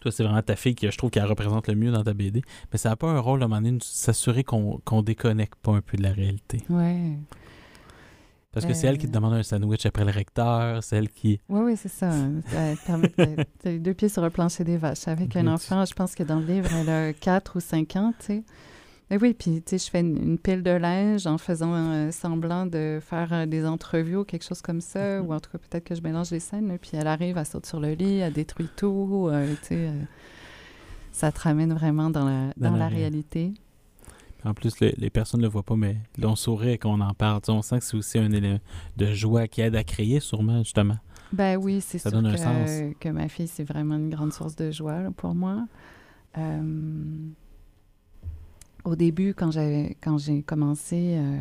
toi, c'est vraiment ta fille qui, je trouve, qu'elle représente le mieux dans ta BD. Mais ça n'a pas un rôle, à un moment donné, de s'assurer qu'on qu'on déconnecte pas un peu de la réalité? Ouais. Parce que c'est elle qui te Euh. demande un sandwich après le recteur, c'est elle qui. Oui, oui, c'est ça. T'as les deux pieds sur le plancher des vaches. Avec un enfant, je pense que dans le livre, elle a 4 ou 5 ans, tu sais. Et oui, puis tu sais, je fais une, une pile de linge en faisant euh, semblant de faire euh, des entrevues ou quelque chose comme ça, Mhm. ou en tout cas peut-être que je mélange les scènes, là, puis elle arrive, elle saute sur le lit, elle détruit tout, euh, tu sais, ça te ramène vraiment dans la, Dans dans la la ré- réalité. En plus, le- les personnes ne le voient pas, mais on sourit quand on en parle. Tu sais, on sent que c'est aussi un élément de joie qui aide à créer, sûrement, justement. Ben oui, c'est sûr que, que, ma fille, c'est vraiment une grande source de joie pour moi. Euh, au début, quand j'ai quand j'ai commencé, euh,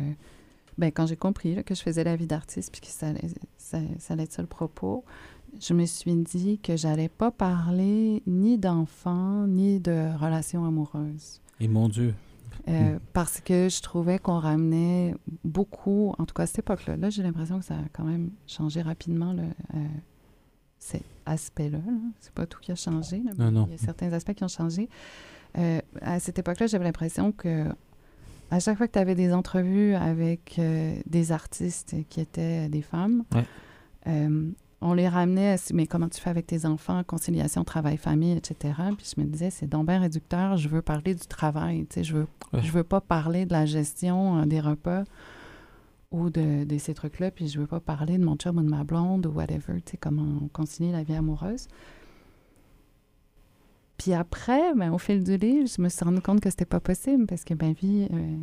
ben, quand j'ai compris que je faisais la vie d'artiste puis que ça, ça, ça, allait être ça le propos, je me suis dit que j'allais pas parler ni d'enfants ni de relations amoureuses. Et mon Dieu. Euh, hmm. Parce que je trouvais qu'on ramenait beaucoup, en tout cas à cette époque-là, là, j'ai l'impression que ça a quand même changé rapidement, le, euh, cet aspect-là. C'est pas tout qui a changé. non, non. Il y a certains aspects qui ont changé. Euh, à cette époque-là, j'avais l'impression que à chaque fois que tu avais des entrevues avec des artistes qui étaient des femmes, on les ramenait à, mais comment tu fais avec tes enfants, conciliation, travail, famille, etc. Puis je me disais, c'est donc bien réducteur, je veux parler du travail, tu sais, je veux, je veux pas parler de la gestion euh, des repas ou de, de ces trucs-là, puis je veux pas parler de mon chum ou de ma blonde ou whatever, tu sais, comment on concilie la vie amoureuse. Puis après, ben, au fil du livre, je me suis rendu compte que c'était pas possible parce que ma vie, euh,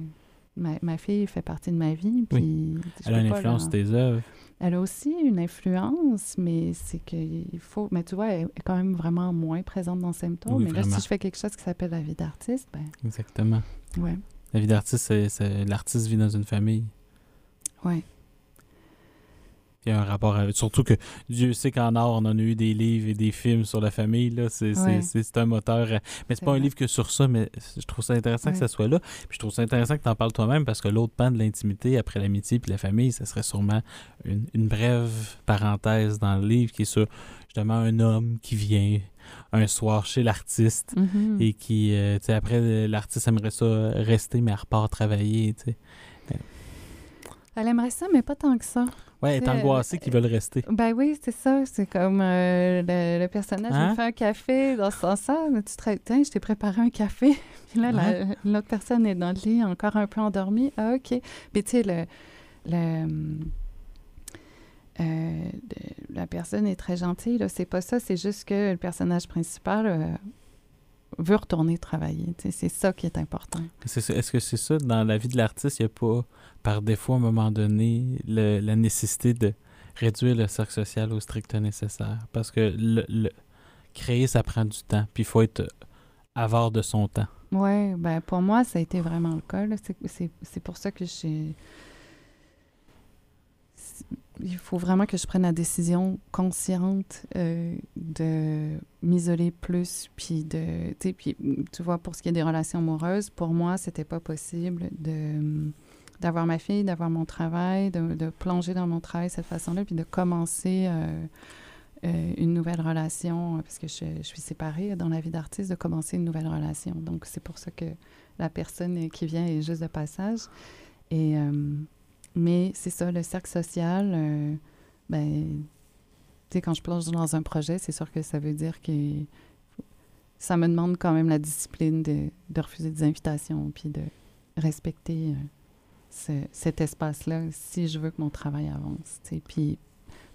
ma, ma, fille fait partie de ma vie. Puis Elle a une influence sur tes œuvres. Elle a aussi une influence, mais c'est qu'il faut. Mais tu vois, elle est quand même vraiment moins présente dans Symptômes. mais là, si je fais quelque chose qui s'appelle la vie d'artiste, ben. Exactement. Ouais. La vie d'artiste, c'est l'artiste vit dans une famille. Ouais. Il y a un rapport avec. Surtout que Dieu sait qu'en art, on en a eu des livres et des films sur la famille. Là. C'est, un moteur. Euh, mais c'est pas un livre que sur ça, mais je trouve ça intéressant que ça soit là. Puis je trouve ça intéressant que tu en parles toi-même parce que l'autre pan de l'intimité après l'amitié puis la famille, ça serait sûrement une, brève parenthèse dans le livre qui est sur justement un homme qui vient un soir chez l'artiste mm-hmm. et qui, euh, tu sais, après, l'artiste aimerait ça rester, mais elle repart travailler, tu sais. Elle aimerait ça, mais pas tant que ça. Oui, elle est angoissée qu'ils veulent rester. Ben oui, c'est ça. C'est comme euh, le, personnage me hein? fait un café dans ce sens-là. Tu te tiens, je t'ai préparé un café. Puis là, l'autre personne est dans le lit, encore un peu endormie. Ah, OK. Puis tu sais, le, le euh, la personne est très gentille. C'est pas ça. C'est juste que le personnage principal euh, veut retourner travailler. C'est ça qui est important. Est-ce que c'est ça, dans la vie de l'artiste, il n'y a pas, par défaut, à un moment donné, la nécessité de réduire le cercle social au strict nécessaire? Parce que le, créer, ça prend du temps, puis il faut être avare de son temps. Oui, ben pour moi, ça a été vraiment le cas. C'est pour ça que j'ai il faut vraiment que je prenne la décision consciente euh, de m'isoler plus, puis de, puis tu vois, pour ce qui est des relations amoureuses, pour moi, c'était pas possible de d'avoir ma fille, d'avoir mon travail, de, de, plonger dans mon travail de cette façon-là, puis de commencer euh, euh, une nouvelle relation, parce que je, je, suis séparée dans la vie d'artiste, de commencer une nouvelle relation. Donc, c'est pour ça que la personne qui vient est juste de passage. Et mais c'est ça, le cercle social, euh, ben, tu sais, quand je plonge dans un projet, c'est sûr que ça veut dire que ça me demande quand même la discipline de, de refuser des invitations, puis de respecter euh, ce, cet espace-là si je veux que mon travail avance, tu sais. Puis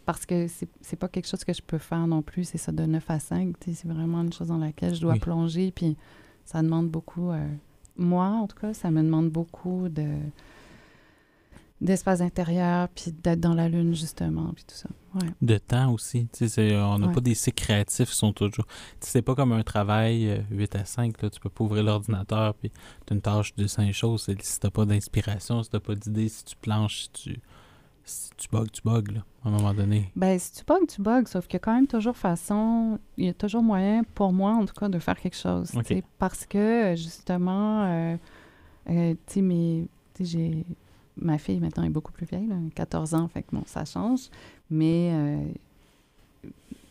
parce que c'est pas quelque chose que je peux faire non plus, c'est ça de 9 à 5, tu sais, c'est vraiment une chose dans laquelle je dois plonger, puis ça demande beaucoup... Euh, moi, en tout cas, ça me demande beaucoup de d'espace intérieur, puis d'être dans la lune, justement, puis tout ça. Ouais. De temps aussi. On n'a pas des cycles créatifs qui sont toujours... C'est pas comme un travail 8 euh, à 5, là, tu peux pas ouvrir l'ordinateur, puis tu as une tâche de cinq choses. Si t'as pas d'inspiration, si t'as pas d'idée, si tu planches, si tu... Si tu bugs, tu bugs, là, à un moment donné. Ben, si tu bugs, tu bugs, sauf qu'il y a quand même toujours façon, il y a toujours moyen, pour moi, en tout cas, de faire quelque chose. Parce que, justement, euh, euh, tu sais, j'ai ma fille maintenant est beaucoup plus vieille, 14 ans, fait ça change. Mais euh,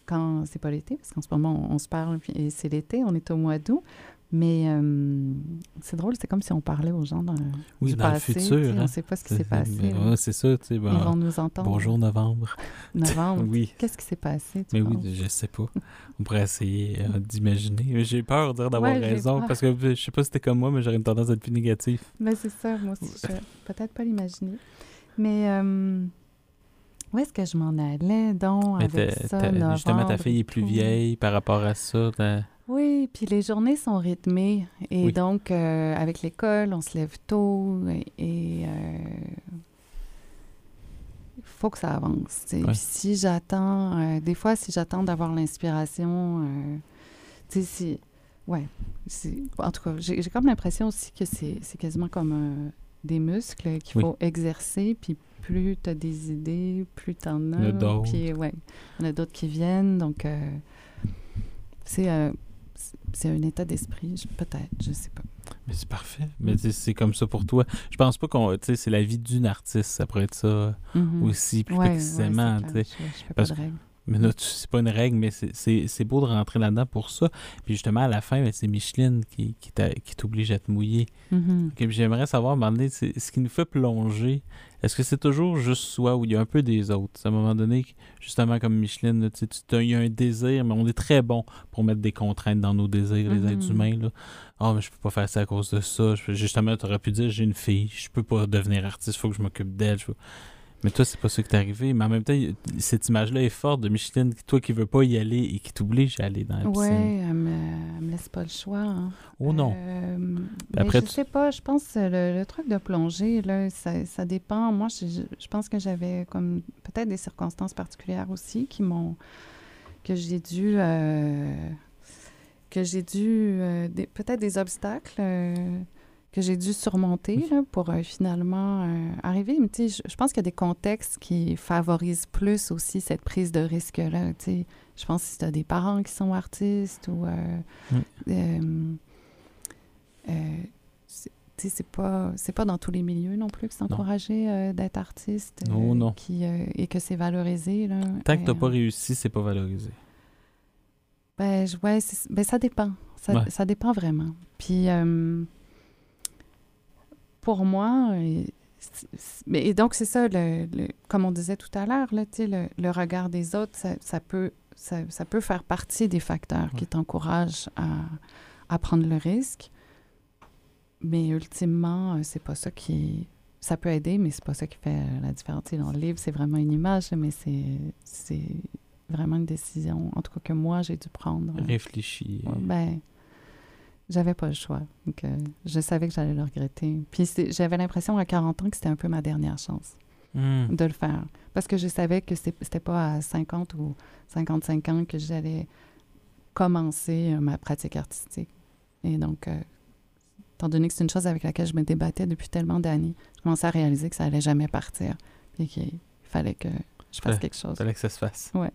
quand c'est pas l'été, parce qu'en ce moment, on, se parle, et c'est l'été, on est au mois d'août. Mais euh, c'est drôle, c'est comme si on parlait aux gens dans, oui, dans le futur. On ne hein. sait pas ce qui s'est passé. c'est ça, tu sais. Ils vont nous entendre. Bonjour novembre. Novembre. oui. Qu'est-ce qui s'est passé? Mais oui, je sais pas. On pourrait essayer euh, d'imaginer. J'ai peur d'avoir raison parce que je sais pas si c'était comme moi, mais j'aurais une tendance à être plus négatif. Mais c'est ça, moi aussi. Je peut-être pas l'imaginer. Mais euh, où est-ce que je m'en allais donc avec ça? justement, ta fille est plus vieille par rapport à ça. Oui, puis les journées sont rythmées. Et donc, euh, avec l'école, on se lève tôt et, euh, faut que ça avance. Puis si j'attends, euh, des fois, si j'attends d'avoir l'inspiration, tu sais, si. Ouais. En tout cas, j'ai comme l'impression aussi que c'est quasiment comme des muscles qu'il faut exercer, puis plus tu as des idées, plus tu en as. Puis, ouais, il y en a d'autres qui viennent. Donc, c'est c'est un état d'esprit, peut-être, je sais pas. Mais c'est parfait. Mais c'est comme ça pour toi. Je pense pas qu'on. Tu sais, c'est la vie d'une artiste, ça pourrait être ça mm-hmm. aussi, plus précisément. Je, fais pas de règles. Mais là, c'est pas une règle, mais c'est beau de rentrer là-dedans pour ça. Puis justement, à la fin, ben, c'est Micheline qui, qui t'oblige à te mouiller. Mm-hmm. J'aimerais savoir, à ce qui nous fait plonger, est-ce que c'est toujours juste soi ou il y a un peu des autres? À un moment donné, justement, comme Micheline, tu, il y a un désir, mais on est très bon pour mettre des contraintes dans nos désirs, les êtres mm-hmm. humains. Là. oh, mais je peux pas faire ça à cause de ça. justement, tu aurais pu dire, j'ai une fille, je peux pas devenir artiste, il faut que je m'occupe d'elle. Mais toi, c'est pas ça qui t'est arrivé. Mais en même temps, cette image-là est forte de Micheline, toi qui veux pas y aller et qui t'oblige à aller dans la piscine. Oui, elle me, me laisse pas le choix. Hein. Oh non. Euh, ben, Après, je sais pas, je pense que le, truc de plonger, là, ça, ça dépend. Moi, je, je pense que j'avais comme peut-être des circonstances particulières aussi qui m'ont. que j'ai dû. Euh, que j'ai dû. Euh, peut-être des obstacles que j'ai dû surmonter pour euh, finalement euh, arriver. Mais tu sais, je, pense qu'il y a des contextes qui favorisent plus aussi cette prise de risque-là. Tu sais, je pense que si tu as des parents qui sont artistes ou... Euh, c'est pas c'est pas dans tous les milieux non plus que c'est encouragé d'être artiste non, non. Qui, et que c'est valorisé là. tant que t'as pas réussi c'est pas valorisé ben ouais ben, ça dépend ça, ça dépend vraiment puis pour moi, et, et donc c'est ça, le, comme on disait tout à l'heure, le, le regard des autres, ça, peut, ça, ça, peut faire partie des facteurs qui t'encouragent à, à, prendre le risque. Mais ultimement, euh, c'est pas ça qui. Ça peut aider, mais c'est pas ça qui fait la différence. dans le livre, c'est vraiment une image, mais c'est vraiment une décision, en tout cas que moi, j'ai dû prendre. Réfléchir. ben, j'avais pas le choix. Donc, euh, je savais que j'allais le regretter. Puis j'avais l'impression à 40 ans que c'était un peu ma dernière chance hmm. de le faire. Parce que je savais que c'était pas à 50 ou 55 ans que j'allais commencer euh, ma pratique artistique. Et donc, euh, étant donné que c'est une chose avec laquelle je me débattais depuis tellement d'années, je commençais à réaliser que ça allait jamais partir. Et qu'il fallait que je fasse quelque chose. Il fallait que ça se fasse. Ouais.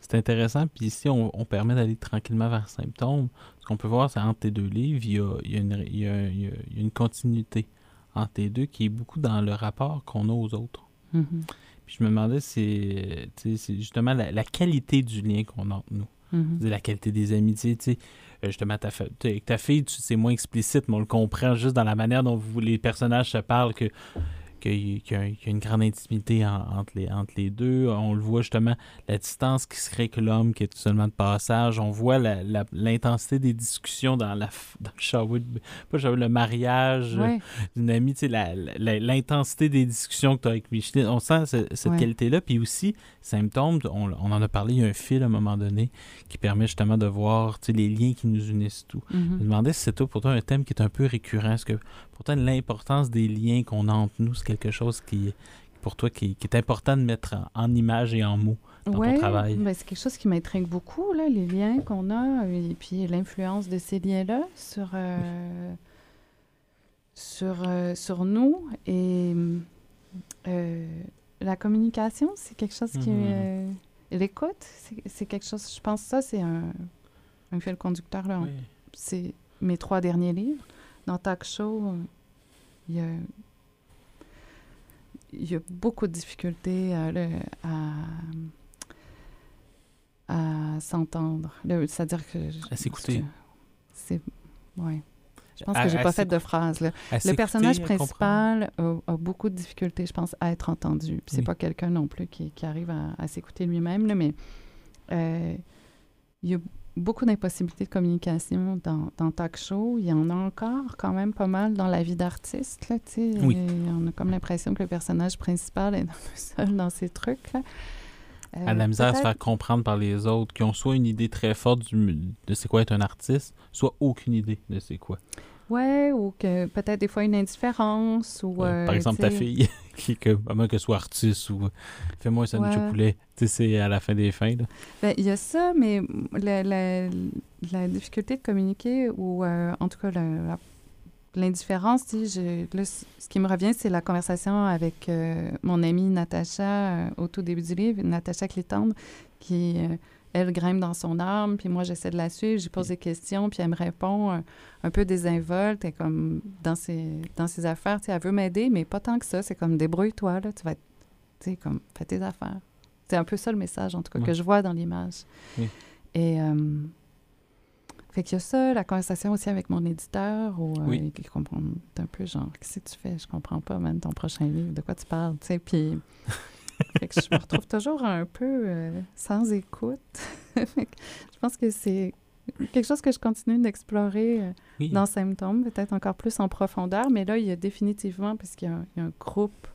C'est intéressant. Puis ici, on, permet d'aller tranquillement vers Symptômes. Ce qu'on peut voir, c'est entre tes deux livres, il y a, il y a, une, il y a, il y a une, continuité entre tes deux qui est beaucoup dans le rapport qu'on a aux autres. Mm-hmm. Puis je me demandais, c'est justement la, qualité du lien qu'on a entre nous. Mm-hmm. La qualité des amitiés. sais euh, justement, ta, avec ta fille, c'est moins explicite, mais on le comprend juste dans la manière dont vous, les personnages se parlent que qu'il y, a une grande intimité entre, les, entre les deux. On le voit justement, la distance qui serait que l'homme qui est tout seulement de passage. On voit l'intensité des discussions dans, la, dans le pas le mariage euh, d'une amie, l'intensité des discussions que tu as avec Micheline. On sent cette qualité-là. Puis aussi, symptômes, on, on, en a parlé, il y a un fil à un moment donné qui permet justement de voir les liens qui nous unissent tout. Mm-hmm. Je me demandais si c'est pour toi un thème qui est un peu récurrent. Est-ce que pourtant l'importance des liens qu'on a entre nous, c'est quelque chose qui, pour toi, qui, est important de mettre en, image et en mots dans ton travail? Ben c'est quelque chose qui m'intrigue beaucoup, là, les liens qu'on a et puis l'influence de ces liens-là sur, euh, sur, euh, sur nous. Et euh, la communication, c'est quelque chose qui... Mm-hmm. L'écoute, c'est quelque chose... Je pense que ça, c'est un, un fil conducteur. Là. C'est mes trois derniers livres dans Talk Show, il y a, il y a beaucoup de difficultés à, à, s'entendre. C'est-à-dire que... À s'écouter. C'est... Oui. Je pense que j'ai pas fait de phrase. Là. Le personnage principal a, beaucoup de difficultés, je pense, à être entendu. Puis c'est pas quelqu'un non plus qui, qui arrive à, s'écouter lui-même, mais euh, il y a beaucoup d'impossibilités de communication dans, dans talk show. Il y en a encore quand même pas mal dans la vie d'artiste. Là, oui. On a comme l'impression que le personnage principal est seul dans ces trucs. Là. Euh, à la misère à se faire comprendre par les autres, qui ont soit une idée très forte du, de c'est quoi être un artiste, soit aucune idée de c'est quoi. Ouais, ou que peut-être des fois une indifférence. ou euh, Par exemple, ta fille, qui, que, à moins qu'elle soit artiste ou fais-moi un sandwich au poulet. Tu sais, c'est à la fin des fins. Ben, il y a ça, mais la, la, la difficulté de communiquer, ou en tout cas la, l'indifférence, ce qui me revient, c'est la conversation avec euh, mon amie Natacha euh, au tout début du livre, Natacha Clétendre, qui, euh, elle, grimpe dans son arme, puis moi, j'essaie de la suivre, j'y pose des questions, puis elle me répond un peu désinvolte, et comme dans ses, dans ses affaires, elle veut m'aider, mais pas tant que ça, c'est comme débrouille-toi, là, tu vas, tu sais, comme, fais tes affaires. C'est un peu ça le message, en tout cas, que je vois dans l'image. Et fait qu'il y a ça, la conversation aussi avec mon éditeur, où euh, oui. il comprend un peu genre, qu'est-ce que tu fais? Je comprends pas, même ton prochain livre, de quoi tu parles, tu sais, puis... fait que je me retrouve toujours un peu euh, sans écoute. je pense que c'est quelque chose que je continue d'explorer euh, dans Symptômes, peut-être encore plus en profondeur, mais là, il y a définitivement, parce qu'il y, a un groupe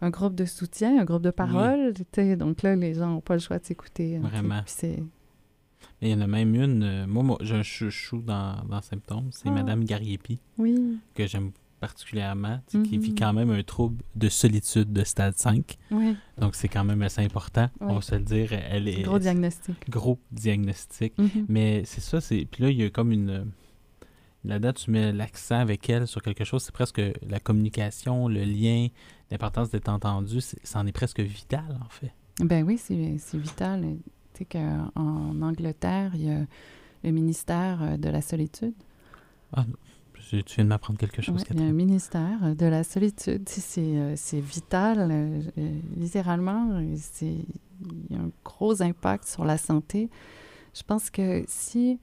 un groupe de soutien, un groupe de parole, donc là, les gens n'ont pas le choix de s'écouter. Vraiment. c'est il y en a même une. Euh, moi, j'ai un chouchou dans, dans Symptômes. C'est Mme ah. Madame Gariepi. Oui. Que j'aime particulièrement, qui vit mhm. quand même un trouble de solitude de stade 5. Oui. Donc, c'est quand même assez important, on va se le dire. Elle est, gros diagnostic. Gros diagnostic. Mhm. Mais c'est ça, c'est... Puis là, il y a comme une... Là-dedans, tu mets l'accent avec elle sur quelque chose, c'est presque la communication, le lien, l'importance d'être entendu, c'en est, est presque vital, en fait. Ben oui, c'est vital qu'en Angleterre, il y a le ministère euh, de la solitude. Ah, tu viens de m'apprendre quelque chose, Il y a un ministère de la solitude. C'est euh, vital, euh, littéralement. Il y a un gros impact sur la santé. Je pense que si,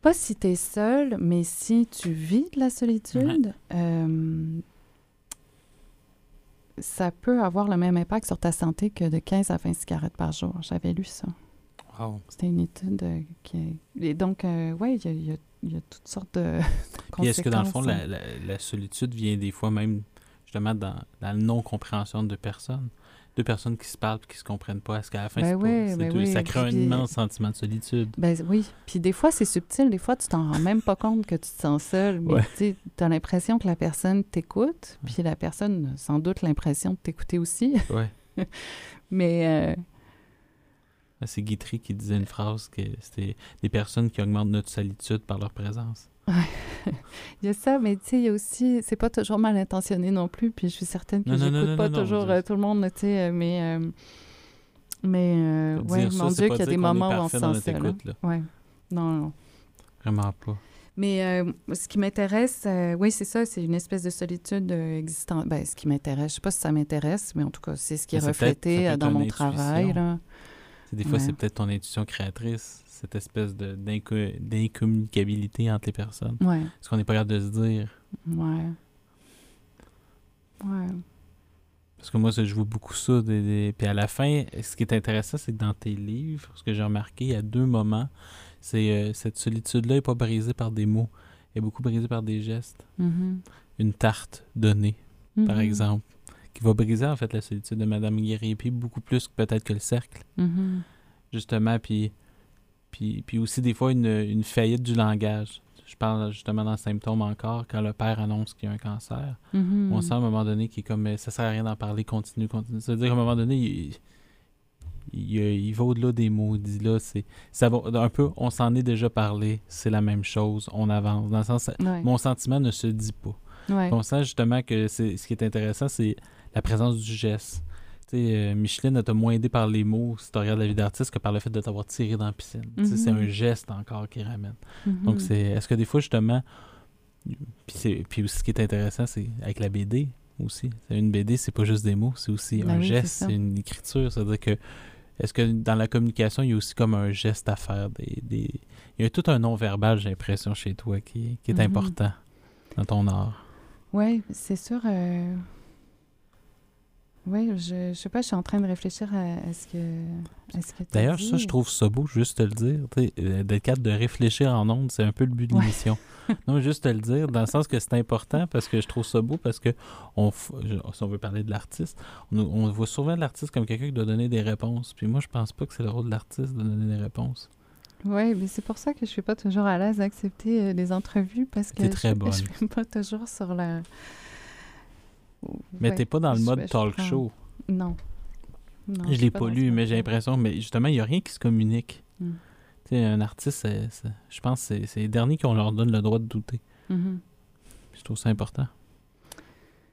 pas si tu es seul, mais si tu vis de la solitude, ça peut avoir le même impact sur ta santé que de 15 à 20 cigarettes par jour. J'avais lu ça. Wow. C'était une étude euh, qui... Et donc, euh, oui, il y, y a, toutes sortes de conséquences. est-ce que, dans le fond, la, la, solitude vient des fois même justement dans, dans la non-compréhension de personnes? deux personnes qui se parlent et qui se comprennent pas. Est-ce qu'à la fin, ben oui, ben ça crée un immense sentiment de solitude? Ben oui. Puis des fois, c'est subtil. Des fois, tu t'en rends même pas compte que tu te sens seul. Mais tu as l'impression que la personne t'écoute. Puis la personne a sans doute l'impression de t'écouter aussi. Ouais. mais... Euh, c'est Guitry qui disait une phrase que c'était des personnes qui augmentent notre solitude par leur présence. il y a ça, mais tu sais, il y a aussi, c'est pas toujours mal intentionné non plus, puis je suis certaine que je n'écoute pas toujours euh, tout le monde, tu sais, euh, mais, euh, mais ouais, mon Dieu, qu'il y a des moments où on se sent seul. Ouais. Non, non. Vraiment pas. Mais ce qui m'intéresse, oui, c'est ça, c'est une espèce de solitude existante. Ben, ce qui m'intéresse, je sais pas si ça m'intéresse, mais en tout cas, c'est ce qui est reflété dans mon travail. Là. Des fois, c'est peut-être ton intuition créatrice cette espèce d'incommunicabilité entre les personnes. Ouais. Parce qu'on n'est pas capable de se dire. Ouais. Ouais. Parce que moi, je vois beaucoup ça. Des, Puis à la fin, ce qui est intéressant, c'est que dans tes livres, ce que j'ai remarqué, il y a deux moments. C'est euh, cette solitude-là n'est pas brisée par des mots, elle est beaucoup brisée par des gestes. Mm-hmm. Une tarte donnée, par mm-hmm. exemple, qui va briser en fait la solitude de Madame puis beaucoup plus peut-être que le cercle. Mm-hmm. Justement, puis puis, aussi, des fois, une, faillite du langage. Je parle justement dans le symptôme encore, quand le père annonce qu'il y a un cancer. Mm-hmm. On sent à un moment donné qu'il est comme ça sert à rien d'en parler, continue, continue. C'est-à-dire qu'à un moment donné, il, il, va au-delà des mots. Il dit là, c'est. Ça va un peu, on s'en est déjà parlé, c'est la même chose, on avance. Dans le sens, mon sentiment ne se dit pas. On sent justement que c'est ce qui est intéressant, c'est la présence du geste. Euh, Micheline, t'a moins aidé par les mots, si tu regardes la vie d'artiste, que par le fait de t'avoir tiré dans la piscine. C'est un mhm. geste encore qui ramène. Mhm. Donc, c'est est-ce que des fois, justement, puis, puis aussi ce qui est intéressant, c'est avec la BD aussi. Une BD, c'est pas juste des mots, c'est aussi ben un geste, c'est une écriture. C'est-à-dire que, est-ce que dans la communication, il y a aussi comme un geste à faire? Des, des... Il y a tout un non-verbal, j'ai l'impression, chez toi, qui, qui est mhm. important dans ton art. Oui, c'est sûr. Euh, oui, je, je sais pas, je suis en train de réfléchir à, ce que. que D'ailleurs, ça, je trouve ça beau, juste te le dire. Euh, d'être capable de réfléchir en ondes, c'est un peu le but de l'émission. non, juste te le dire, dans le sens que c'est important parce que je trouve ça beau parce que, on, si on veut parler de l'artiste, on, voit souvent l'artiste comme quelqu'un qui doit donner des réponses. Puis moi, je pense pas que c'est le rôle de l'artiste de donner des réponses. Oui, mais c'est pour ça que je suis pas toujours à l'aise d'accepter euh, des entrevues parce que très je, suis pas toujours sur la. Mais tu t'es pas dans le mode talk show. Non. non je l'ai pas, lu, mais j'ai l'impression, mais justement, il n'y a rien qui se communique. Hmm. Tu sais, un artiste, je pense que c'est les derniers qu'on leur donne le droit de douter. Mm-hmm. Je trouve ça important.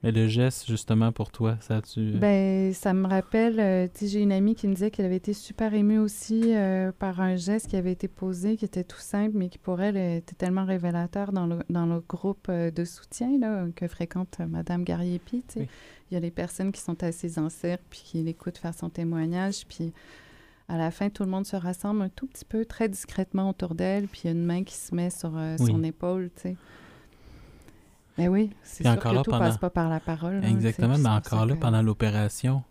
Mais le geste, justement, pour toi, ça tu euh, Ben, ça me rappelle, euh, tu sais, j'ai une amie qui me disait qu'elle avait été super émue aussi euh, par un geste qui avait été posé, qui était tout simple, mais qui pour elle était tellement révélateur dans le, dans le groupe de soutien là, que fréquente Madame Gariepi, tu sais. Il y a les personnes qui sont assises en cercle, puis qui l'écoutent faire son témoignage, puis à la fin, tout le monde se rassemble un tout petit peu, très discrètement autour d'elle, puis il y a une main qui se met sur son épaule, tu sais. Mais oui, c'est sûr que tout passe pas par la parole. Hein, Exactement, mais encore là, pendant l'opération,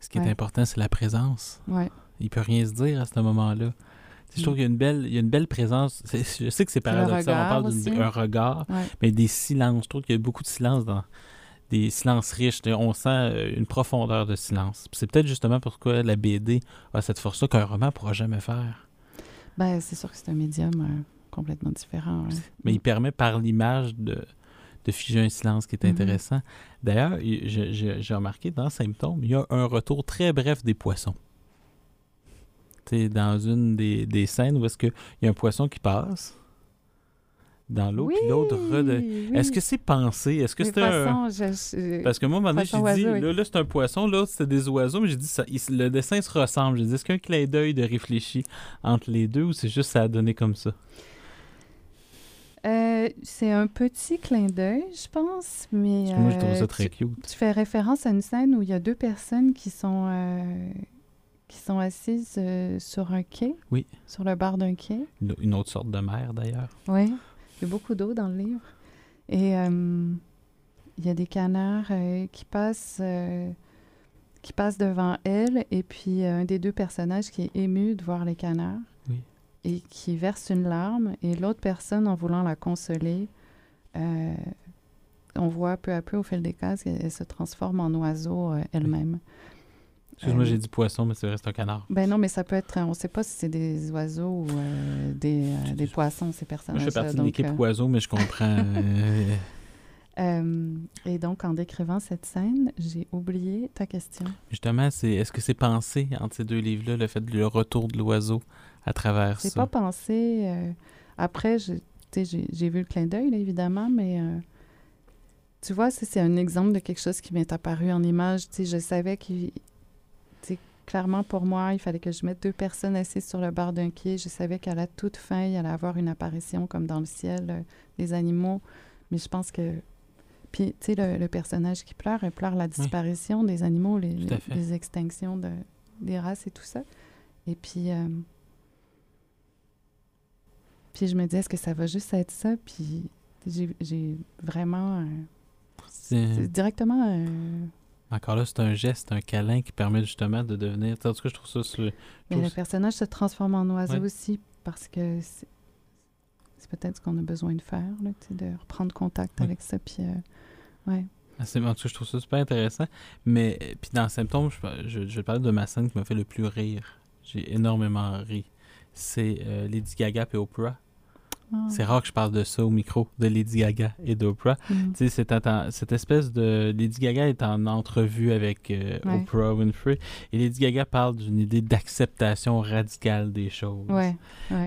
ce qui est important, c'est la présence. Ouais. Il peut rien se dire à ce moment-là. Je trouve qu'il y a une belle, il y a une belle présence. Je sais que c'est paradoxal, on parle d'un regard, mais des silences. Je trouve qu'il y a beaucoup de silence dans des silences riches. On sent euh, une profondeur de silence. C'est peut-être justement pourquoi la BD a cette force-là qu'un roman ne pourra jamais faire. Ben, c'est sûr que c'est un médium euh, complètement différent. Mais il permet par l'image de, de figer un silence qui est mhm. intéressant. D'ailleurs, j'ai remarqué dans Symptômes, il y a un retour très bref des poissons. dans une des, scènes où est-ce qu'il y a un poisson qui passe dans l'eau, puis l'autre Est-ce que c'est pensé? Est-ce que c'est un... Parce que moi, donné, j'ai dit, là, là c'est un poisson, l'autre, c'est des oiseaux, mais j'ai dit, ça, le dessin se ressemble. J'ai dit, est-ce qu'il y a un clin d'œil de réfléchi entre les deux ou c'est juste ça a donné comme ça? Euh, c'est un petit clin d'œil, je pense, mais... moi, je trouve ça euh, très tu, cute. Tu fais référence à une scène où il y a deux personnes qui sont, euh, qui sont assises sur un quai. Oui. Sur le bord d'un quai. Une, autre sorte de mer, d'ailleurs. Oui. Il y a beaucoup d'eau dans le livre. Et il y a des canards qui passent... qui passent devant elle, et puis un des deux personnages qui est ému de voir les canards et qui verse une larme, et l'autre personne, en voulant la consoler, euh, on voit peu à peu au fil des cases qu'elle se transforme en oiseau euh, elle-même. Excuse-moi, j'ai dit poisson, mais c'est un canard. Ben non, mais ça peut être. On ne sait pas si c'est des oiseaux ou euh, des, des, poissons, ces personnages. Moi, je fais partie de l'équipe oiseau, mais je comprends. Et donc, en décrivant cette scène, j'ai oublié ta question. Justement, c'est est-ce que c'est pensé entre ces deux livres-là, le fait le retour de l'oiseau à travers ça? pas pensé. Euh, après, j'ai vu le clin d'œil, évidemment, mais euh, tu vois, c'est un exemple de quelque chose qui m'est apparu en image. Je savais que, clairement, pour moi, il fallait que je mette deux personnes assises sur le bord d'un quai. Je savais qu'à la toute fin, il allait avoir une apparition, comme dans le ciel, euh, des animaux. Mais je pense que puis, tu sais, le, personnage qui pleure, il pleure la disparition des animaux, les, les, extinctions de, des races et tout ça. Et puis, puis je me dis, est-ce que ça va juste être ça? Puis j'ai vraiment. c'est directement. Euh, Encore là, c'est un geste, un câlin qui permet justement de devenir. En tout cas, je trouve ça. Mais le personnage se transforme en oiseau aussi parce que c'est peut-être ce qu'on a besoin de faire, là, de reprendre contact avec ça. Puis, euh, Ah, en tout cas, je trouve ça super intéressant. Mais puis dans Symptômes, je, je, je vais parler de ma scène qui m'a fait le plus rire. J'ai énormément ri. C'est euh, Lady Gaga et Oprah ah. C'est rare que je parle de ça au micro, de Lady Gaga et d'Oprah. Mm. Tu sais, cette espèce de... Lady Gaga est en entrevue avec euh, Oprah Winfrey et Lady Gaga parle d'une idée d'acceptation radicale des choses. Ouais,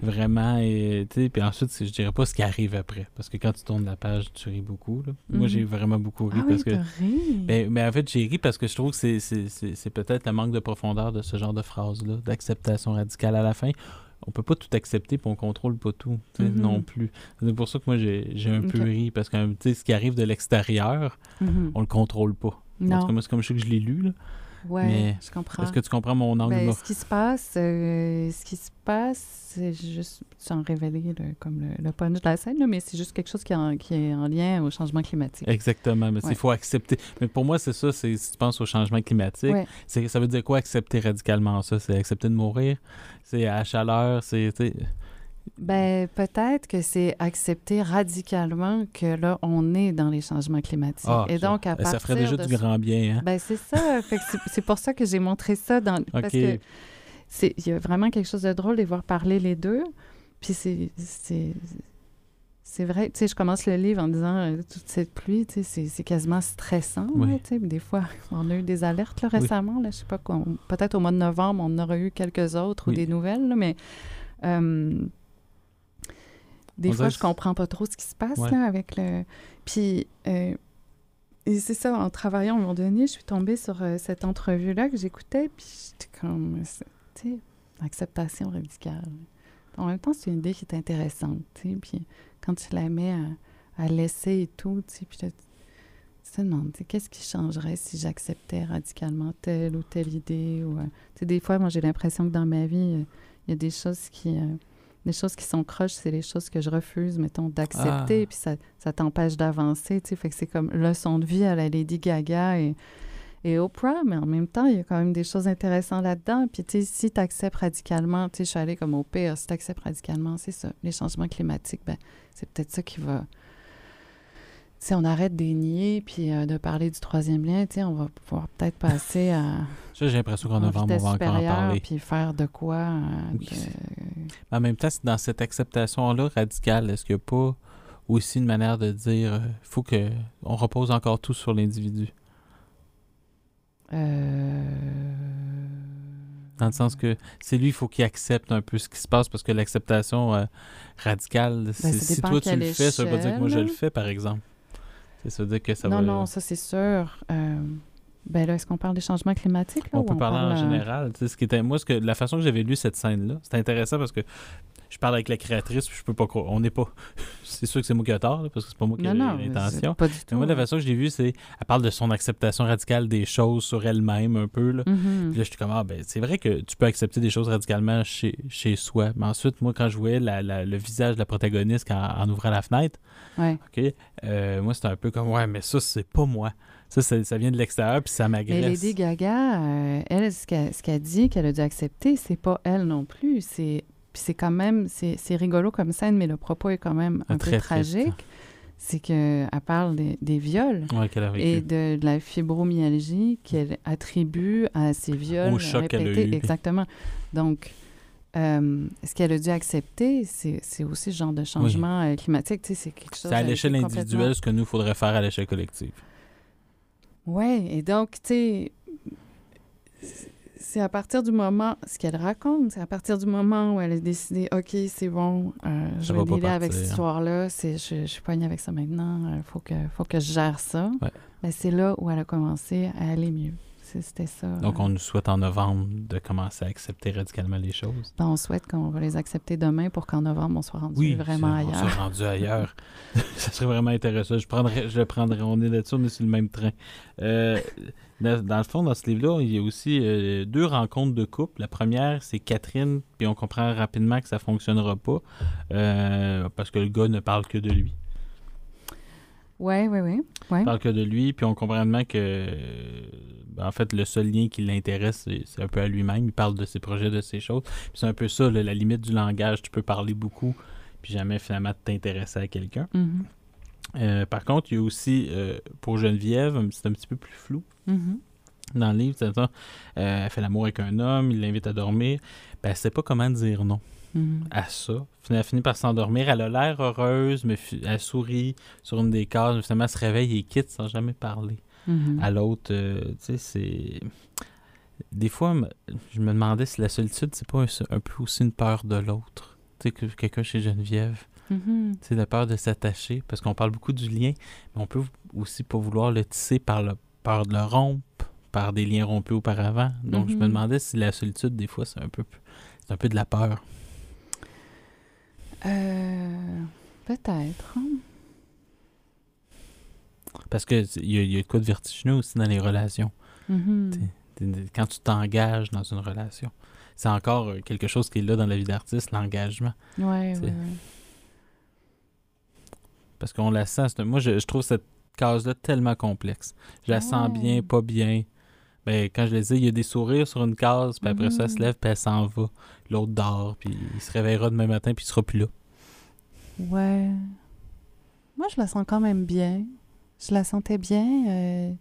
Vraiment, et puis ensuite, je dirais pas ce qui arrive après, parce que quand tu tournes la page, tu ris beaucoup. Moi, j'ai mm-hmm. vraiment beaucoup ri ah parce que... Ben, mais en fait, j'ai ri parce que je trouve que c'est peut-être le manque de profondeur de ce genre de phrase-là, d'acceptation radicale à la fin on peut pas tout accepter puis on contrôle pas tout mm-hmm. non plus. C'est pour ça que moi j'ai un peu ri parce que ce qui arrive de l'extérieur, mm-hmm. on le contrôle pas. Non. moi c'est comme ça que je l'ai lu là. Oui, je comprends. Est-ce que tu comprends mon angle ben, Ce qui se passe, euh, ce qui se passe, c'est juste sans révéler comme le, punch de la scène, mais c'est juste quelque chose qui, qui, est en lien au changement climatique. Exactement, mais il faut accepter. Mais pour moi, c'est ça, c'est si tu penses au changement climatique, c'est ça veut dire quoi accepter radicalement ça? C'est accepter de mourir, c'est à la chaleur, c'est Ben, peut-être que c'est accepter radicalement que là, on est dans les changements climatiques. Ah, Et ça- donc, à ça partir ferait déjà de du grand bien. Hein? Ben, c'est ça. C'est- pour ça que j'ai montré ça dans. Parce que il y a vraiment quelque chose de drôle de voir parler les deux. Puis c'est. vrai, tu sais, je commence le livre en disant euh, toute cette pluie, tu sais, c'est- quasiment stressant. Oui. là, tu sais. Des fois, on a eu des alertes là, Oui. récemment. Là, je sais pas, peut-être au mois de novembre, on aurait eu quelques autres ou des nouvelles, là, mais euh, des On fois, je comprends pas trop ce qui se passe Ouais. là, avec le. Puis, euh, et c'est ça, en travaillant à un moment donné, je suis tombée sur euh, cette entrevue-là que j'écoutais, puis j'étais comme, tu sais, acceptation radicale. En même temps, c'est une idée qui est intéressante, tu sais, puis quand tu la mets à, à laisser et tout, tu sais, puis là, tu te demandes, tu sais, qu'est-ce qui changerait si j'acceptais radicalement telle ou telle idée, ou, euh, tu sais, des fois, moi, j'ai l'impression que dans ma vie, il y a des choses qui... les choses qui sont croches, c'est les choses que je refuse, mettons, d'accepter, Ah. puis ça, ça t'empêche d'avancer, tu sais. Fait que c'est comme leçon de vie à la Lady Gaga et, et Oprah, mais en même temps, il y a quand même des choses intéressantes là-dedans. Puis, tu sais, si tu acceptes radicalement, tu sais, je suis allée comme au pire, si tu acceptes radicalement, c'est ça, les changements climatiques, ben, c'est peut-être ça qui va. Sais, on arrête de nier, puis euh, de parler du troisième lien, on va pouvoir peut-être passer à. Ça, j'ai l'impression qu'en en novembre, on va encore en parler. Puis faire de quoi. euh, Oui. de- Mais en même temps, c'est dans cette acceptation-là radicale, est-ce qu'il n'y a pas aussi une manière de dire il faut que on repose encore tout sur l'individu? Euh, Dans le sens que c'est lui, il faut qu'il accepte un peu ce qui se passe parce que l'acceptation euh, radicale, Ben, si toi tu le fais, ça veut pas dire que moi je le fais, par exemple. C'est ça veut dire que ça non, va. non, ça c'est sûr. Euh, ben là, est-ce qu'on parle des changements climatiques? Là, on peut parler en parle, euh, général? Ce qui était, moi, ce que, la façon que j'avais lu cette scène-là, c'était intéressant parce que je parle avec la créatrice, puis je peux pas croire. On n'est pas. c'est sûr que c'est moi qui ai tort, là, parce que c'est pas moi qui ai non, l'intention. c'est pas du tout. Mais moi, la façon que je l'ai vu, c'est. Elle parle de son acceptation radicale des choses sur elle-même, un peu. Là. Mhm. Puis là, je suis comme, ah, ben, c'est vrai que tu peux accepter des choses radicalement chez, chez soi. Mais ensuite, moi, quand je voyais la- la- le visage de la protagoniste quand- en ouvrant la fenêtre, Ouais. OK, euh, moi, c'était un peu comme, ouais, mais ça, c'est pas moi. Ça, ça, ça vient de l'extérieur, puis ça Mais m'agresse. Lady Gaga, euh, elle, ce qu'elle ce qu'elle dit qu'elle a dû accepter, c'est pas elle non plus. C'est puis c'est quand même, c'est rigolo comme scène, mais le propos est quand même un Ah, très peu triste. tragique. C'est qu'elle parle des, des viols Ouais, a et de, de la fibromyalgie qu'elle attribue à ces viols Au choc qu'elle a répétés. eu. Exactement. Donc, euh, ce qu'elle a dû accepter, c'est aussi ce genre de changement euh, climatique. C'est quelque chose. C'est à euh, l'échelle individuelle ce que nous, faudrait faire à l'échelle collective. Oui, et donc, tu sais, c'est à partir du moment, ce qu'elle raconte, c'est à partir du moment où elle a décidé, OK, c'est bon, euh, je vais dealer avec cette histoire-là, c'est, je, je suis poignée avec ça maintenant, il faut que, faut que je gère ça. Ouais. Ben, c'est là où elle a commencé à aller mieux. C'était ça. Donc, on nous souhaite en novembre de commencer à accepter radicalement les choses. Ben, on souhaite qu'on va les accepter demain pour qu'en novembre, on soit rendu vraiment c'est- on ailleurs. s'est rendu ailleurs. ça serait vraiment intéressant. Je, prendrais, je le prendrais. On est là-dessus, on est sur le même train. Euh, dans, dans le fond, dans ce livre-là, il y a aussi euh, deux rencontres de couple. La première, c'est Catherine, puis on comprend rapidement que ça fonctionnera pas euh, parce que le gars ne parle que de lui. Oui, oui, oui. Ouais. Parle que de lui, puis on comprend rapidement que, ben, en fait, le seul lien qui l'intéresse, c'est un peu à lui-même. Il parle de ses projets, de ses choses. Puis c'est un peu ça, là, la limite du langage. Tu peux parler beaucoup, puis jamais finalement t'intéresser à quelqu'un. Mhm. Euh, par contre, il y a aussi, euh, pour Geneviève, c'est un petit peu plus flou Mhm. dans le livre. Euh, elle fait l'amour avec un homme, il l'invite à dormir. Ben, elle sait pas comment dire non Mhm. à ça. Elle finit par s'endormir. Elle a l'air heureuse, mais elle sourit sur une des cases. Mais Finalement, elle se réveille et quitte sans jamais parler Mhm. à l'autre. euh, tu sais, c'est. Des fois, je me demandais si la solitude, c'est pas un, un peu aussi une peur de l'autre. Tu sais, que quelqu'un chez Geneviève. C'est la peur de s'attacher, parce qu'on parle beaucoup du lien, mais on peut aussi pas vouloir le tisser par la peur de le rompre, par des liens rompus auparavant. Donc, je me demandais si la solitude, des fois, c'est un peu, c'est un peu de la peur. Euh, Peut-être. hein. Parce que c'est- il y, a- y a de quoi de vertigineux aussi dans les relations? Mhm. T'es- Quand tu t'engages dans une relation, c'est encore euh, quelque chose qui est là dans la vie d'artiste, l'engagement. Ouais, ouais, ouais. Parce qu'on la sent. Moi, je, je trouve cette case-là tellement complexe. Je la sens Ouais. bien, pas bien. Ben, quand je le dis, il y a des sourires sur une case, puis après ça, elle se Mhm. lève, puis elle s'en va. L'autre dort, puis il se réveillera demain matin, puis il sera plus là. Ouais. Moi, je la sens quand même bien. Je la sentais bien. euh,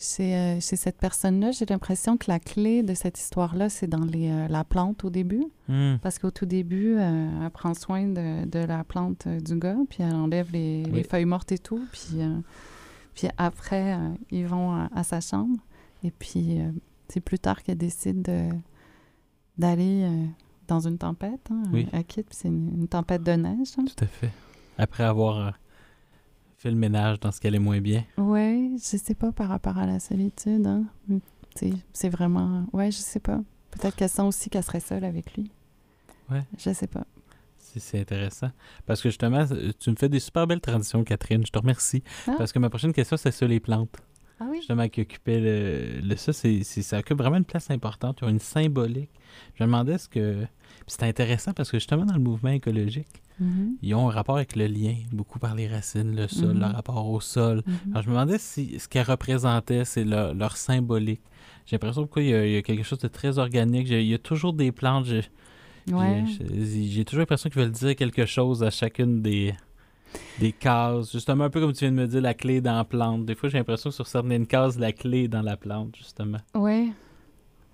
chez, euh, chez cette personne-là, j'ai l'impression que la clé de cette histoire-là, c'est dans les, euh, la plante au début. Hmm. Parce qu'au tout début, euh, elle prend soin de, de la plante euh, du gars, puis elle enlève les, Oui. les feuilles mortes et tout. Puis, euh, puis après, euh, ils vont à, à sa chambre. Et puis, euh, c'est plus tard qu'elle décide de- d'aller euh, dans une tempête. Hein. Oui. Quitte, puis c'est une, une tempête de neige. hein. Tout à fait. Après avoir euh, fait le ménage dans ce qu'elle est moins bien. Oui, je sais pas par rapport à la solitude. Hein. C'est vraiment. Ouais, je sais pas. Peut-être qu'elle sent aussi qu'elle serait seule avec lui. Ouais. Je sais pas. C'est- C'est intéressant. Parce que justement, tu me fais des super belles transitions, Catherine. Je te remercie. Ah. Parce que ma prochaine question, c'est sur les plantes. Ah oui? Justement, qui occupait le, le- ça, c'est, c'est- ça occupe vraiment une place importante. Ils ont une symbolique. Je me demandais ce que. Puis c'est intéressant parce que justement, dans le mouvement écologique, Mhm. ils ont un rapport avec le lien, beaucoup par les racines, le sol, Mhm. le rapport au sol. Mhm. Alors, je me demandais si ce qu'elles représentaient, c'est leur, leur symbolique. J'ai l'impression qu'il y, y a quelque chose de très organique. Il y a toujours des plantes. J'ai, Ouais. j'ai- j'ai toujours l'impression qu'ils veulent dire quelque chose à chacune des, des cases. Justement, un peu comme tu viens de me dire, la clé dans la plante. Des fois, j'ai l'impression que sur certaines cases, la clé est dans la plante, justement. Oui.